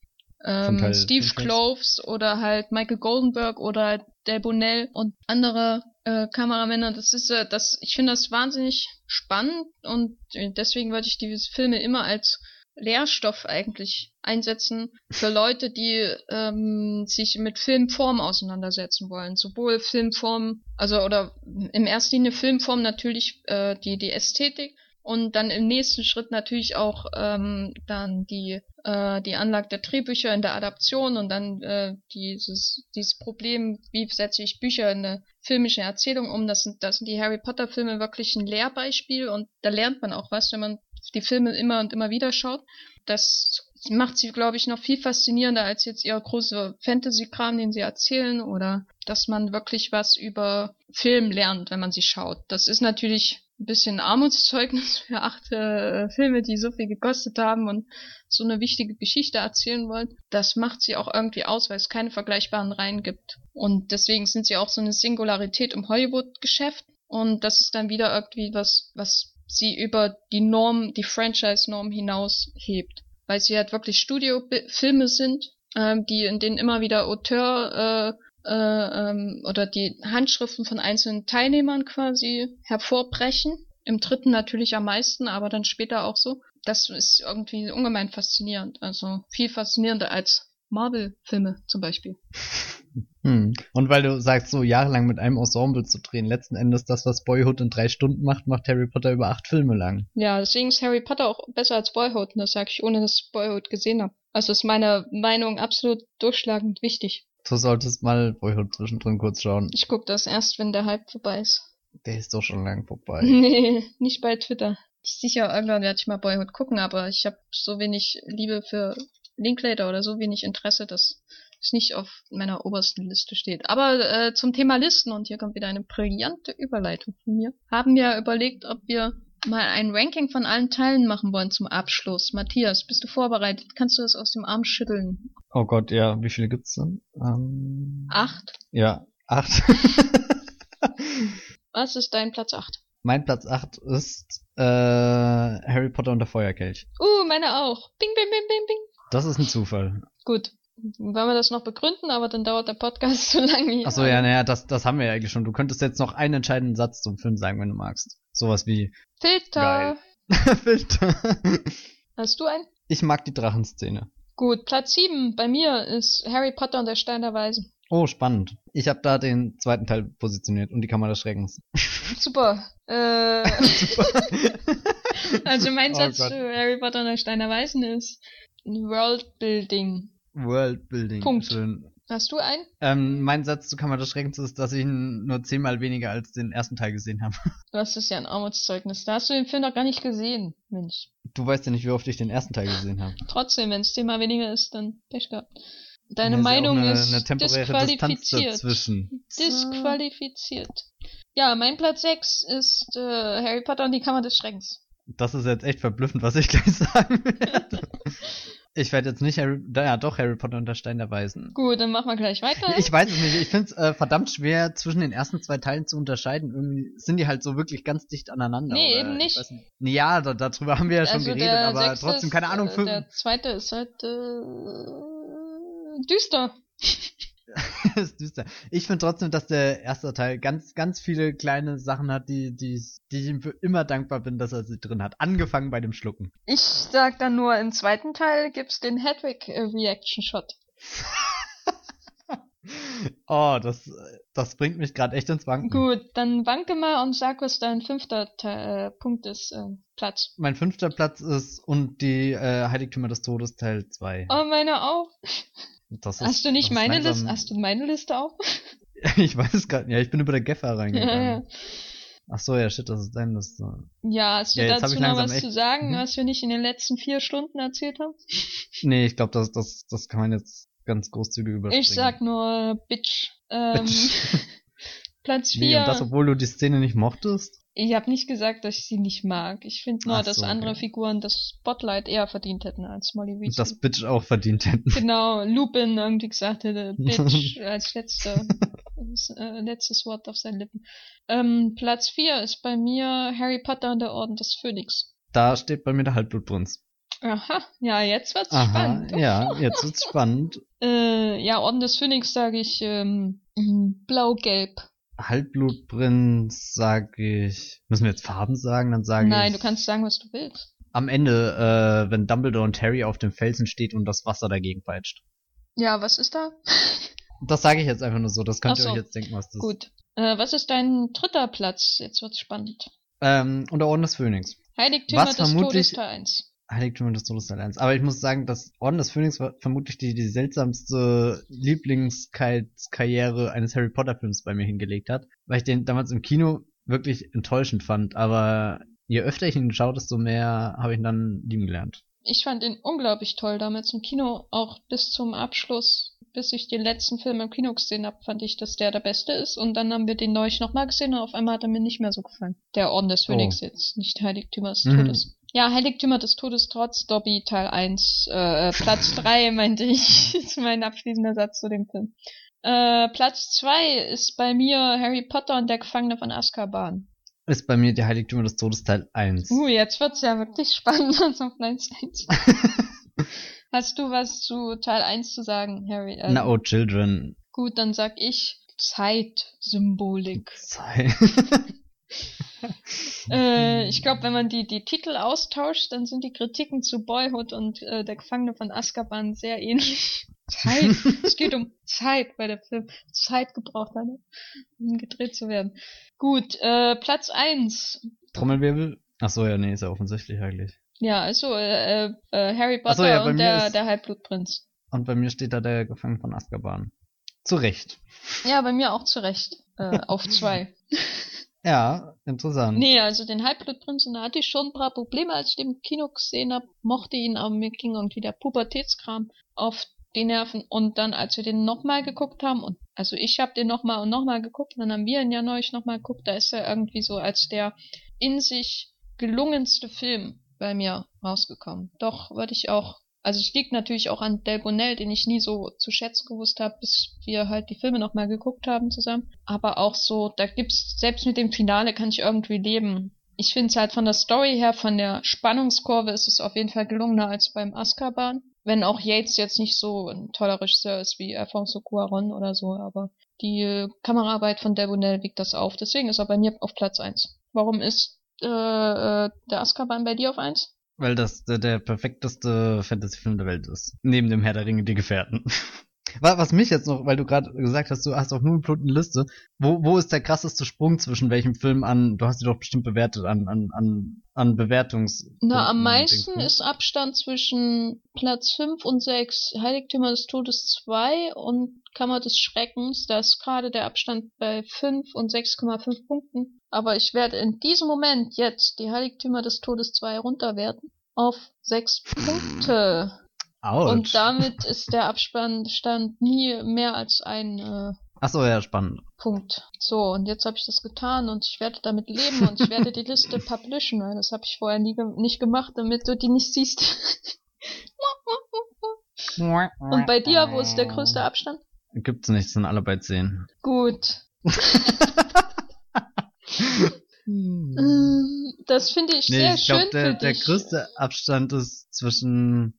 ähm, Steve 5 jetzt? Kloves oder halt Michael Goldenberg oder Del Bonnell und andere äh, Kameramänner. Das ist äh, das, ich finde das wahnsinnig spannend und deswegen würde ich diese Filme immer als Lehrstoff eigentlich einsetzen für Leute, die ähm, sich mit Filmform auseinandersetzen wollen. Sowohl Filmform, also oder in erster Linie Filmform natürlich äh, die, die Ästhetik und dann im nächsten Schritt natürlich auch ähm, dann die äh, die Anlage der Drehbücher in der Adaption und dann äh, dieses dieses Problem, wie setze ich Bücher in eine filmische Erzählung um. Das sind das sind die Harry Potter Filme wirklich ein Lehrbeispiel und da lernt man auch was, wenn man die Filme immer und immer wieder schaut. Das macht sie, glaube ich, noch viel faszinierender als jetzt ihr große Fantasy-Kram, den sie erzählen, oder dass man wirklich was über Film lernt, wenn man sie schaut. Das ist natürlich ein bisschen Armutszeugnis für acht äh, Filme, die so viel gekostet haben und so eine wichtige Geschichte erzählen wollen. Das macht sie auch irgendwie aus, weil es keine vergleichbaren Reihen gibt. Und deswegen sind sie auch so eine Singularität im Hollywood-Geschäft. Und das ist dann wieder irgendwie was, was sie über die Norm, die Franchise-Norm hinaus hebt. Weil sie halt wirklich Studiofilme sind, ähm, die in denen immer wieder Auteur äh, äh, ähm, oder die Handschriften von einzelnen Teilnehmern quasi hervorbrechen. Im dritten natürlich am meisten, aber dann später auch so. Das ist irgendwie ungemein faszinierend. Also viel faszinierender als Marvel-Filme zum Beispiel. <laughs> Hm. Und weil du sagst, so jahrelang mit einem Ensemble zu drehen, letzten Endes das, was Boyhood in drei Stunden macht, macht Harry Potter über acht Filme lang. Ja, deswegen ist Harry Potter auch besser als Boyhood. Und das sage ich, ohne dass ich Boyhood gesehen habe. Also ist meine Meinung absolut durchschlagend wichtig. Du solltest mal Boyhood zwischendrin kurz schauen. Ich gucke das erst, wenn der Hype vorbei ist. Der ist doch schon lang vorbei. <laughs> Nee, nicht bei Twitter. Ich sicher, irgendwann werde ich mal Boyhood gucken, aber ich habe so wenig Liebe für Linklater oder so wenig Interesse, dass es nicht auf meiner obersten Liste steht. Aber äh, zum Thema Listen, und hier kommt wieder eine brillante Überleitung von mir, haben wir überlegt, ob wir mal ein Ranking von allen Teilen machen wollen zum Abschluss. Matthias, bist du vorbereitet? Kannst du das aus dem Arm schütteln? Oh Gott, ja, wie viele gibt's denn? Ähm, Acht. ja, acht. <laughs> Was ist dein Platz acht? mein Platz acht ist äh, Harry Potter und der Feuerkelch. Uh, meine auch. Bing, bing, bing, bing, bing. Das ist ein Zufall. Gut. Wollen wir das noch begründen, aber dann dauert der Podcast <laughs> zu lange. Achso, ja, naja, das, das haben wir ja eigentlich schon. Du könntest jetzt noch einen entscheidenden Satz zum Film sagen, wenn du magst. Sowas wie Filter. <laughs> Filter. Hast du einen? Ich mag die Drachenszene. Gut, Platz 7 bei mir ist Harry Potter und der Stein der Weisen. Oh, spannend. Ich habe da den zweiten Teil positioniert und die Kammer des Schreckens. Super. <laughs> Äh, <laughs> also mein Oh Satz Gott. zu Harry Potter und der Stein der Weisen ist Worldbuilding. Worldbuilding. Punkt. Schön. Hast du einen? Ähm, mein Satz zu Kammer des Schreckens ist, dass ich ihn nur zehnmal weniger als den ersten Teil gesehen habe. <laughs> Das ist ja ein Armutszeugnis. Da hast du den Film doch gar nicht gesehen, Mensch. Du weißt ja nicht, wie oft ich den ersten Teil gesehen habe. <laughs> Trotzdem, wenn es zehnmal weniger ist, dann Pech gehabt. Deine Ja, Meinung ist, ja eine, ist eine disqualifiziert. dazwischen. Disqualifiziert. Ja, mein Platz 6 ist äh, Harry Potter und die Kammer des Schreckens. Das ist jetzt echt verblüffend, was ich gleich <laughs> sagen werde. Ich werde jetzt nicht Harry, ja doch Harry Potter und der Stein der Weisen. Gut, dann machen wir gleich weiter. <laughs> Ich weiß es nicht. Ich finde es äh, verdammt schwer, zwischen den ersten zwei Teilen zu unterscheiden. Irgendwie sind die halt so wirklich ganz dicht aneinander. Nee, oder eben ich nicht. weiß Ja, da, darüber haben wir ja schon also geredet, aber sechste trotzdem ist, keine Ahnung. äh, Für, Der zweite ist halt äh, düster. <laughs> <laughs> ist düster. Ich finde trotzdem, dass der erste Teil ganz, ganz viele kleine Sachen hat, die, die, die ich ihm für immer dankbar bin, dass er sie drin hat. Angefangen bei dem Schlucken. Ich sag dann nur, im zweiten Teil gibt's den Hedwig äh, Reaction Shot. <laughs> Oh, das, das bringt mich gerade echt ins Wanken. Gut, dann wanke mal und sag, was dein fünfter Te äh, Punkt ist, äh, Platz. Mein fünfter Platz ist und die äh, Heiligtümer des Todes Teil 2. Oh, meine auch. Das ist, Hast du nicht meine langsam- Liste? Hast du meine Liste auch? <laughs> ich weiß es gerade. Ja, ich bin über der Geffer <laughs> reingegangen. ja. Ach so, ja, shit, das ist deine Liste. ja, hast du Ja, dazu noch was echt- zu sagen, Mhm. was wir nicht in den letzten vier Stunden erzählt haben? <laughs> Nee, ich glaube, das, das, das kann man jetzt ganz großzügig überspringen. Ich sag nur Bitch. Ähm, Platz Wie, und das, obwohl du die Szene nicht mochtest? Ich habe nicht gesagt, dass ich sie nicht mag. Ich finde nur, Ach dass so, andere okay. Figuren das Spotlight eher verdient hätten als Molly Und Weasley. das Bitch auch verdient hätten. Genau, Lupin irgendwie gesagt hätte, <laughs> Bitch als letzter, äh, letztes Wort auf seinen Lippen. Ähm, Platz 4 ist bei mir Harry Potter und der Orden des Phönix. Da steht bei mir der Halbblutprinz. Aha, ja, jetzt wird's Aha, spannend. ja, jetzt wird's spannend. <laughs> Äh, ja, Orden des Phönix sage ich ähm, mm, blau-gelb. Halbblutprinz sag ich. Müssen wir jetzt Farben sagen? Dann sage ich. Nein, du kannst sagen, was du willst. Am Ende, äh, wenn Dumbledore und Harry auf dem Felsen steht und das Wasser dagegen peitscht. Ja, was ist da? <laughs> Das sage ich jetzt einfach nur so. Das könnt Ach ihr so. euch jetzt denken, was das ist. Gut. Äh, was ist dein dritter Platz? Jetzt wird's spannend. Ähm, und der Orden des Phönix. Heiligtümer Was des vermutlich- Todes Teil 1. Heiligtümer des Todes 1. Aber ich muss sagen, das Orden des Phönix war vermutlich die, die seltsamste Lieblingskarriere eines Harry Potter Films bei mir hingelegt hat, weil ich den damals im Kino wirklich enttäuschend fand. Aber je öfter ich ihn schaue, desto mehr habe ich ihn dann lieben gelernt. Ich fand ihn unglaublich toll damals im Kino, auch bis zum Abschluss, bis ich den letzten Film im Kino gesehen habe, fand ich, dass der der beste ist. Und dann haben wir den neulich nochmal gesehen und auf einmal hat er mir nicht mehr so gefallen. Der Orden des Oh. Phönix jetzt, nicht Heiligtümer des Mhm. Ja, Heiligtümer des Todes trotz Dobby Teil 1, äh, Platz <laughs> 3 meinte ich, <laughs> ist mein abschließender Satz zu dem Film. Äh, Platz 2 ist bei mir Harry Potter und der Gefangene von Azkaban. Ist bei mir die Heiligtümer des Todes Teil 1. Uh, jetzt wird's ja wirklich spannend. <laughs> Also Platz 1. Hast du was zu Teil 1 zu sagen, Harry? Ähm, Na, oh, Children. Gut, dann sag ich Zeitsymbolik. Sei. <laughs> Äh, ich glaube, wenn man die, die Titel austauscht, dann sind die Kritiken zu Boyhood und äh, der Gefangene von Azkaban sehr ähnlich. <laughs> Zeit. es geht um Zeit, weil der Film Zeit gebraucht hat, um gedreht zu werden. Gut, äh, Platz 1. Trommelwirbel? Ach so, ja, nee, ist ja offensichtlich eigentlich. Ja, also äh, äh, äh, Harry Potter so, ja, und der, ist- der Halbblutprinz. Und bei mir steht da der Gefangene von Azkaban. Zu Recht. Ja, bei mir auch zu Recht. Äh, auf zwei. <laughs> Ja, interessant. Nee, also den Halbblutprinzen, da hatte ich schon ein paar Probleme, als ich den im Kino gesehen hab, mochte ihn, aber mir ging irgendwie der Pubertätskram auf die Nerven. Und dann, als wir den nochmal geguckt haben, und also ich habe den nochmal und nochmal geguckt, dann haben wir ihn ja neulich nochmal geguckt, da ist er irgendwie so als der in sich gelungenste Film bei mir rausgekommen. Doch, würde ich auch. Also es liegt natürlich auch an Del Bonell, den ich nie so zu schätzen gewusst habe, bis wir halt die Filme nochmal geguckt haben zusammen. Aber auch so, da gibt's, selbst mit dem Finale kann ich irgendwie leben. Ich finde es halt von der Story her, von der Spannungskurve ist es auf jeden Fall gelungener als beim Azkaban. Wenn auch Yates jetzt nicht so ein toller Regisseur ist wie Alfonso Cuaron oder so, aber die Kameraarbeit von Del Bonell wiegt das auf. Deswegen ist er bei mir auf Platz eins. Warum ist äh, äh, der Azkaban bei dir auf eins? Weil das der, der perfekteste Fantasy-Film der Welt ist. Neben dem Herr der Ringe, die Gefährten. <laughs> Wa- Was mich jetzt noch, weil du gerade gesagt hast, du hast auch nur eine Plot eine Liste. Wo, wo ist der krasseste Sprung zwischen welchem Film an, du hast die doch bestimmt bewertet, an, an, an, an Bewertungs. Na, am meisten ne? ist Abstand zwischen Platz 5 und 6 Heiligtümer des Todes 2 und Kammer des Schreckens. Da ist gerade der Abstand bei 5 und 6,5 Punkten. Aber ich werde in diesem Moment jetzt die Heiligtümer des Todes 2 runterwerten auf 6 Punkte. Autsch. Und damit ist der Abstand nie mehr als ein äh, Ach so, ja, spannend. Punkt. So, und jetzt habe ich das getan und ich werde damit leben und ich werde die Liste <laughs> publishen, weil das habe ich vorher nie ge nicht gemacht, damit du die nicht siehst. <laughs> und bei dir, wo ist der größte Abstand? Gibt's nicht, sind alle bei 10. Gut. <laughs> Ähm, Das finde ich Nee, sehr ich schön glaube, der, für der größte Abstand ist zwischen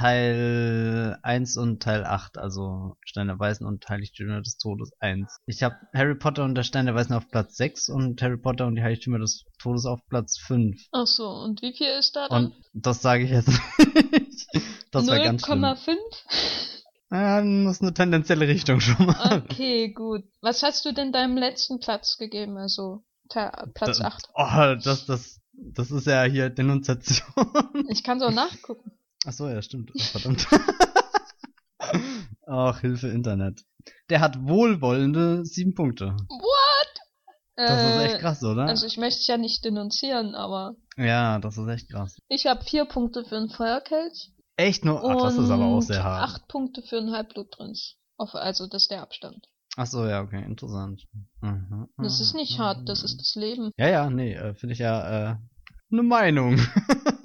Teil 1 und Teil 8, also Stein der Weißen und Heiligtümer des Todes 1. Ich habe Harry Potter und der Stein der Weißen auf Platz 6 und Harry Potter und die Heiligtümer des Todes auf Platz 5. Ach so, und wie viel ist da dann? Und das sage ich jetzt nicht. <laughs> Das wäre ganz schlimm. 0,5? Ja, das ist eine tendenzielle Richtung schon mal. Okay, gut. Was hast du denn deinem letzten Platz gegeben? Also Teil- Platz Da- 8. Oh, das, das, das ist ja hier Denunziation. Ich kann so nachgucken. Ach so, ja, stimmt. Verdammt. <laughs> Ach, Hilfe Internet. Der hat wohlwollende sieben Punkte. What? Das ist echt krass, oder? Also ich möchte es ja nicht denunzieren, aber ja, das ist echt krass. ich habe vier Punkte für einen Feuerkelch Echt nur? Ach, das ist aber auch sehr hart. acht Punkte für einen Halbblutprinz. Also das ist der Abstand. Ach so, ja, okay, interessant. Mhm, Das ist nicht mhm, hart, das ist das Leben. Ja, ja, nee, äh, finde ich ja äh, eine Meinung. <laughs>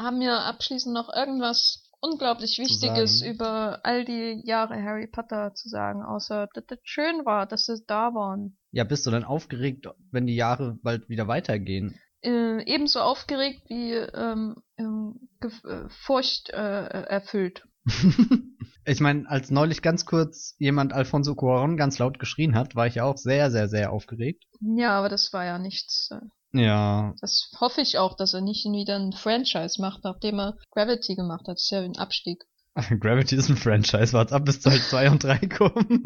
Haben wir abschließend noch irgendwas unglaublich Wichtiges über all die Jahre Harry Potter zu sagen, außer dass das schön war, dass sie da waren. ja, bist du dann aufgeregt, wenn die Jahre bald wieder weitergehen? äh, ebenso aufgeregt wie ähm, ähm, äh, furcht äh, erfüllt. <laughs> ich meine, als neulich ganz kurz jemand Alfonso Cuaron ganz laut geschrien hat, war ich ja auch sehr, sehr, sehr aufgeregt. Ja, aber das war ja nichts. Ja. Das hoffe ich auch, dass er nicht wieder ein Franchise macht, nachdem er Gravity gemacht hat. Das ist ja ein Abstieg. <laughs> Gravity ist ein Franchise, wart's ab bis Teil <laughs> 2 und 3 kommen.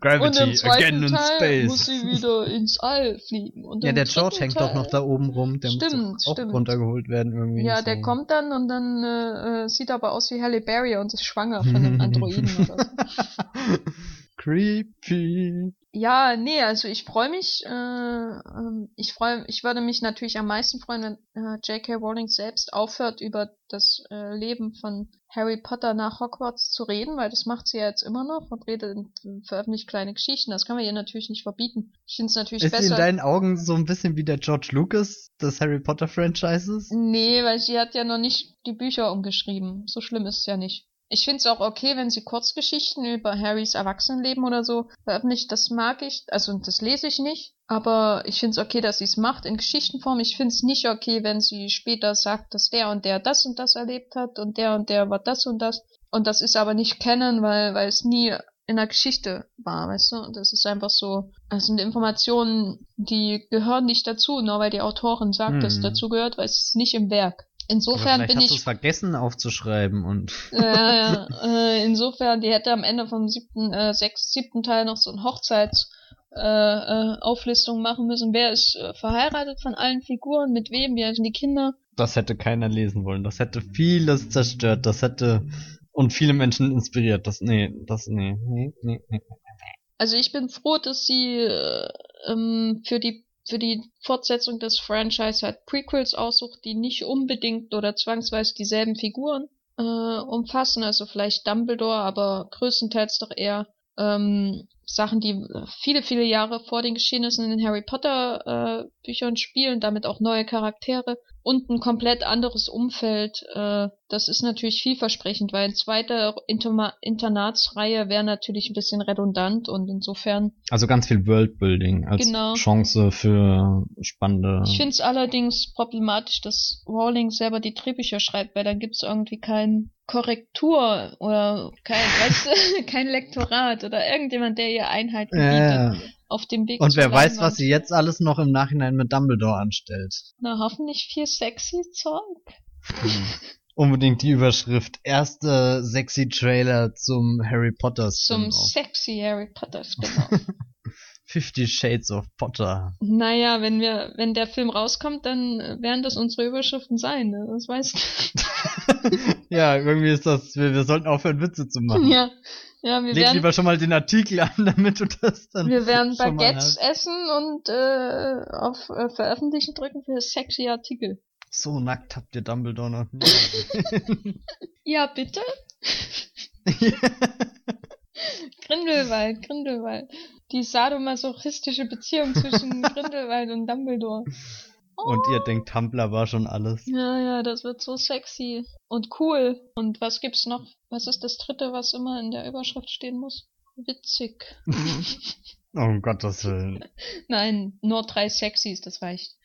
Gravity, und im again in Teil space. muss sie wieder ins All fliegen. Und ja, der George hängt doch noch da oben rum, der stimmt, muss auch stimmt. runtergeholt werden irgendwie. Ja, so. der kommt dann und dann äh, äh, sieht aber aus wie Halle Berry und ist schwanger von einem <laughs> Androiden oder so. Creepy. Ja, nee, also ich freue mich, äh, ähm, ich freue, ich würde mich natürlich am meisten freuen, wenn äh, J.K. Rowling selbst aufhört, über das äh, Leben von Harry Potter nach Hogwarts zu reden, weil das macht sie ja jetzt immer noch und redet und veröffentlicht kleine Geschichten. Das kann man ihr natürlich nicht verbieten. Ich finde es natürlich Ist besser. Ist in deinen Augen so ein bisschen wie der George Lucas des Harry Potter Franchises? Nee, weil sie hat ja noch nicht die Bücher umgeschrieben. So schlimm ist es ja nicht. Ich finde es auch okay, wenn sie Kurzgeschichten über Harrys Erwachsenenleben oder so veröffentlicht. Das mag ich, also das lese ich nicht. Aber ich finde es okay, dass sie es macht in Geschichtenform. Ich finde es nicht okay, wenn sie später sagt, dass der und der das und das erlebt hat und der und der war das und das. Und das ist aber nicht kennen, weil, weil es nie in der Geschichte war, weißt du? Und das ist einfach so, das sind Informationen, die gehören nicht dazu, nur weil die Autorin sagt, hm. dass es dazu gehört, weil es ist nicht im Werk. Insofern bin ich. Hast vergessen aufzuschreiben und. <laughs> ja, ja. <laughs> Äh, insofern, die hätte am Ende vom siebten, äh, sechs, siebten Teil noch so ein Hochzeits äh, äh, Auflistung machen müssen. Wer ist äh, verheiratet von allen Figuren, mit wem, wie sind die Kinder. Das hätte keiner lesen wollen. Das hätte vieles zerstört. Das hätte und viele Menschen inspiriert. Das nee, das nee, nee, nee, nee. Also ich bin froh, dass sie äh, ähm, für die für die Fortsetzung des Franchise halt Prequels aussucht, die nicht unbedingt oder zwangsweise dieselben Figuren äh, umfassen, also vielleicht Dumbledore, aber größtenteils doch eher ähm, Sachen, die viele, viele Jahre vor den Geschehnissen in den Harry Potter äh, Büchern spielen, damit auch neue Charaktere und ein komplett anderes Umfeld. Äh, das ist natürlich vielversprechend, weil eine zweite Inter Internatsreihe wäre natürlich ein bisschen redundant und insofern. Also ganz viel Worldbuilding als genau. Chance für spannende. Ich finde es allerdings problematisch, dass Rowling selber die Drehbücher schreibt, weil dann gibt es irgendwie kein Korrektur oder kein, weißt du, <laughs> kein Lektorat oder irgendjemand, der ihr Einhalt gebietet. Äh, auf dem Weg Und wer weiß, was sie jetzt alles noch im Nachhinein mit Dumbledore anstellt. Na, hoffentlich viel sexy Zeug. Hm. <laughs> Unbedingt die Überschrift. Erste sexy Trailer zum Harry Potter Zum sexy Harry Potter Spin-off. <laughs> Fifty Shades of Potter. Naja, wenn wir, wenn der Film rauskommt, dann werden das unsere Überschriften sein, ne? Das weißt du. <laughs> ja, irgendwie ist das, wir, wir sollten aufhören, Witze zu machen. Ja. Ja, wir Leg werden, lieber schon mal den Artikel an, damit du das dann. Wir werden Baguettes essen und äh, auf äh, Veröffentlichen drücken für sexy Artikel. So nackt habt ihr Dumbledore noch nie. <laughs> ja, bitte? <laughs> Grindelwald, Grindelwald. Die sadomasochistische Beziehung zwischen <laughs> Grindelwald und Dumbledore. Und ihr denkt, Tumblr war schon alles. Ja, ja, das wird so sexy und cool. Und was gibt's noch? Was ist das dritte, was immer in der Überschrift stehen muss? Witzig. oh, <laughs> um Gottes Willen. Nein, nur drei Sexys, das reicht.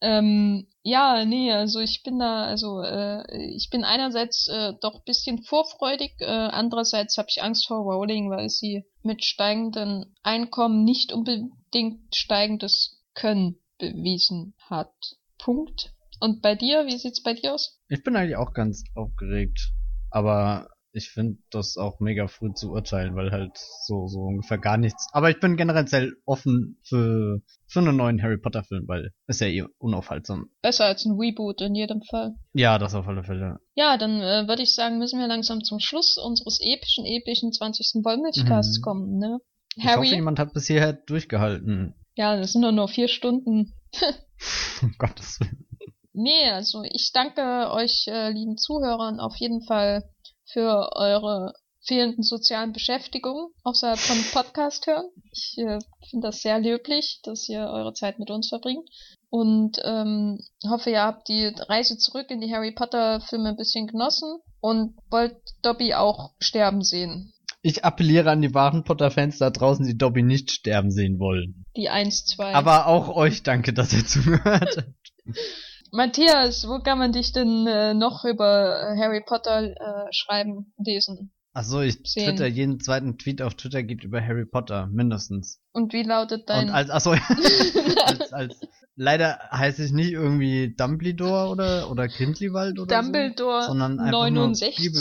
Ähm, ja, nee, also ich bin da, also äh, ich bin einerseits äh, doch bisschen vorfreudig, äh, andererseits habe ich Angst vor Rowling, weil sie mit steigenden Einkommen nicht unbedingt steigendes Können bewiesen hat. Punkt. Und bei dir, wie sieht's bei dir aus? Ich bin eigentlich auch ganz aufgeregt, aber ich finde das auch mega früh zu urteilen, weil halt so, so ungefähr gar nichts. Aber ich bin generell offen für, für einen neuen Harry Potter Film, weil ist ja eh unaufhaltsam. Besser als ein Reboot in jedem Fall. Ja, das auf alle Fälle. Ja, dann äh, würde ich sagen, müssen wir langsam zum Schluss unseres epischen, epischen 20. Wollmilchcasts mhm. kommen, ne? Ich Harry? hoffe, jemand hat bis hierher durchgehalten. Ja, das sind nur noch vier Stunden. <laughs> um Gottes Willen. Nee, also ich danke euch, äh, lieben Zuhörern, auf jeden Fall für eure fehlenden sozialen Beschäftigungen außerhalb von <laughs> Podcast hören. Ich äh, finde das sehr löblich, dass ihr eure Zeit mit uns verbringt. Und ähm, hoffe, ihr habt die Reise zurück in die Harry Potter Filme ein bisschen genossen und wollt Dobby auch sterben sehen. Ich appelliere an die wahren Potter-Fans da draußen, die Dobby nicht sterben sehen wollen. Die 1, 2. Aber auch euch danke, dass ihr <laughs> zugehört habt. <laughs> Matthias, wo kann man dich denn äh, noch über äh, Harry Potter äh, schreiben, lesen? Achso, ich Sehen. twitter jeden zweiten Tweet auf Twitter geht über Harry Potter, mindestens. Und wie lautet dein... Und als, achso, <laughs> als, als, leider heiße ich nicht irgendwie Dumbledore oder, oder Grindelwald oder Dumbledore so, sondern einfach 69.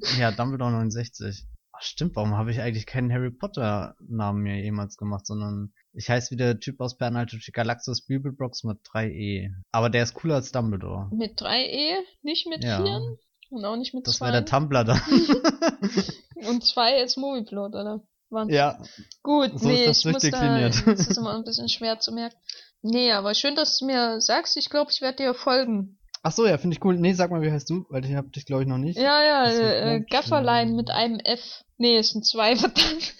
nur ja, Dumbledore 69. Ach, stimmt, warum habe ich eigentlich keinen Harry Potter Namen mir jemals gemacht, sondern ich heiße wie der Typ aus Bernaltucci Galaxus Bibelbrox mit 3e. Aber der ist cooler als Dumbledore. Mit 3e, nicht mit Ja. 4 und auch nicht mit Das 2. wäre der Tumblr dann. <laughs> und 2 ist Movieplot, oder? Wann? ja, Gut, So nee, das ich muss da, <laughs> das ist immer ein bisschen schwer zu merken. Nee, aber schön, dass du mir sagst, ich glaube, ich werde dir folgen. Ach so, ja, finde ich cool. Nee, sag mal, wie heißt du? Weil ich hab dich, glaube ich, noch nicht. Ja, ja, Das äh. Gafferlein mit einem F. Nee, es sind zwei, <laughs> verdammt.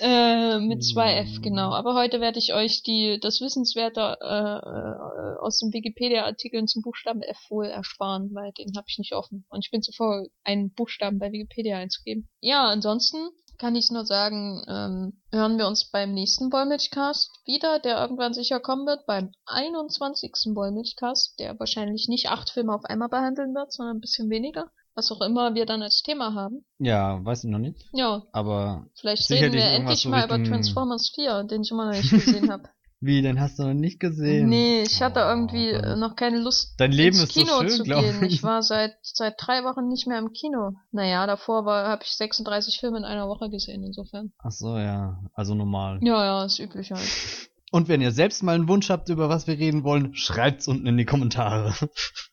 Äh, mit zwei F, genau. Aber heute werde ich euch die das Wissenswerte äh, aus den Wikipedia-Artikeln zum Buchstaben F wohl ersparen, weil den habe ich nicht offen. Und ich bin zu faul, einen Buchstaben bei Wikipedia einzugeben. Ja, ansonsten kann ich nur sagen, ähm, hören wir uns beim nächsten Wollmilchcast wieder, der irgendwann sicher kommen wird, beim 21. Wollmilchcast, der wahrscheinlich nicht acht Filme auf einmal behandeln wird, sondern ein bisschen weniger. Was auch immer wir dann als Thema haben. Ja, weiß ich noch nicht. Ja, Aber Vielleicht reden wir endlich so mal über Transformers 4, den ich immer noch nicht gesehen habe. <laughs> wie, den hast du noch nicht gesehen? nee, ich hatte Oh, irgendwie äh, noch keine Lust, Dein Leben ins ist so Kino schön, zu gehen. ich. Ich war seit seit drei Wochen nicht mehr im Kino. Naja, davor war habe ich 36 Filme in einer Woche gesehen, insofern. Ach so, ja. Also normal. Ja, ja, ist üblich halt. <laughs> Und wenn ihr selbst mal einen Wunsch habt, über was wir reden wollen, schreibt's unten in die Kommentare.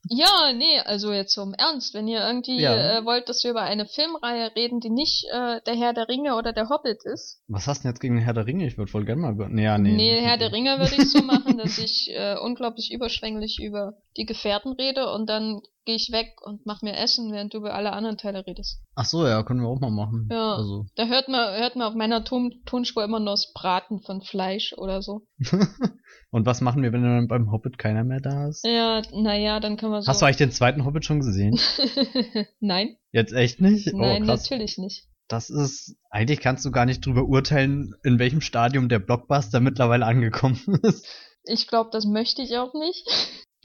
Ja, nee, also jetzt im Ernst, wenn ihr irgendwie Ja. äh, wollt, dass wir über eine Filmreihe reden, die nicht äh, der Herr der Ringe oder der Hobbit ist. Was hast du denn jetzt gegen den Herr der Ringe? Ich würde voll gerne mal über... Nee, ja, nee. Nee, Herr der Ringe würde ich so machen, dass <laughs> ich äh, unglaublich überschwänglich über die Gefährten rede und dann gehe ich weg und mach mir Essen, während du über alle anderen Teile redest. Ach so, ja, können wir auch mal machen. Ja. Also. Da hört man, hört man auf meiner Ton Tonspur immer nur das Braten von Fleisch oder so. <laughs> Und was machen wir, wenn dann beim Hobbit keiner mehr da ist? Ja, naja, dann kann man so. Hast du eigentlich den zweiten Hobbit schon gesehen? <laughs> Nein, Jetzt echt nicht? nein, oh, natürlich nicht. Das ist, eigentlich kannst du gar nicht drüber urteilen, in welchem Stadium der Blockbuster mittlerweile angekommen <laughs> ist. Ich glaube, das möchte ich auch nicht.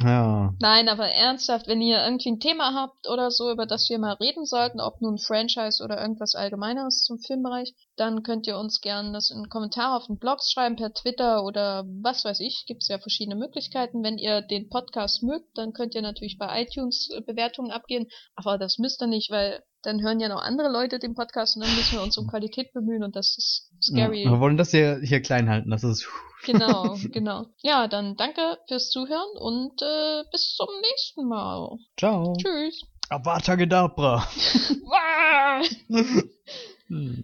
Ja. Nein, aber ernsthaft, wenn ihr irgendwie ein Thema habt oder so, über das wir mal reden sollten, ob nun Franchise oder irgendwas Allgemeineres zum Filmbereich, dann könnt ihr uns gerne das in Kommentare auf den Blogs schreiben, per Twitter oder was weiß ich. Gibt es ja verschiedene Möglichkeiten. Wenn ihr den Podcast mögt, dann könnt ihr natürlich bei iTunes äh, Bewertungen abgeben. Aber das müsst ihr nicht, weil dann hören ja noch andere Leute den Podcast und dann müssen wir uns um Qualität bemühen und das ist scary. Ja, wir wollen das hier, hier klein halten, das ist, <laughs> Genau, <laughs> genau. Ja, dann danke fürs Zuhören und äh, bis zum nächsten Mal. ciao. Tschüss. Avata Kedavra. <laughs> Hm.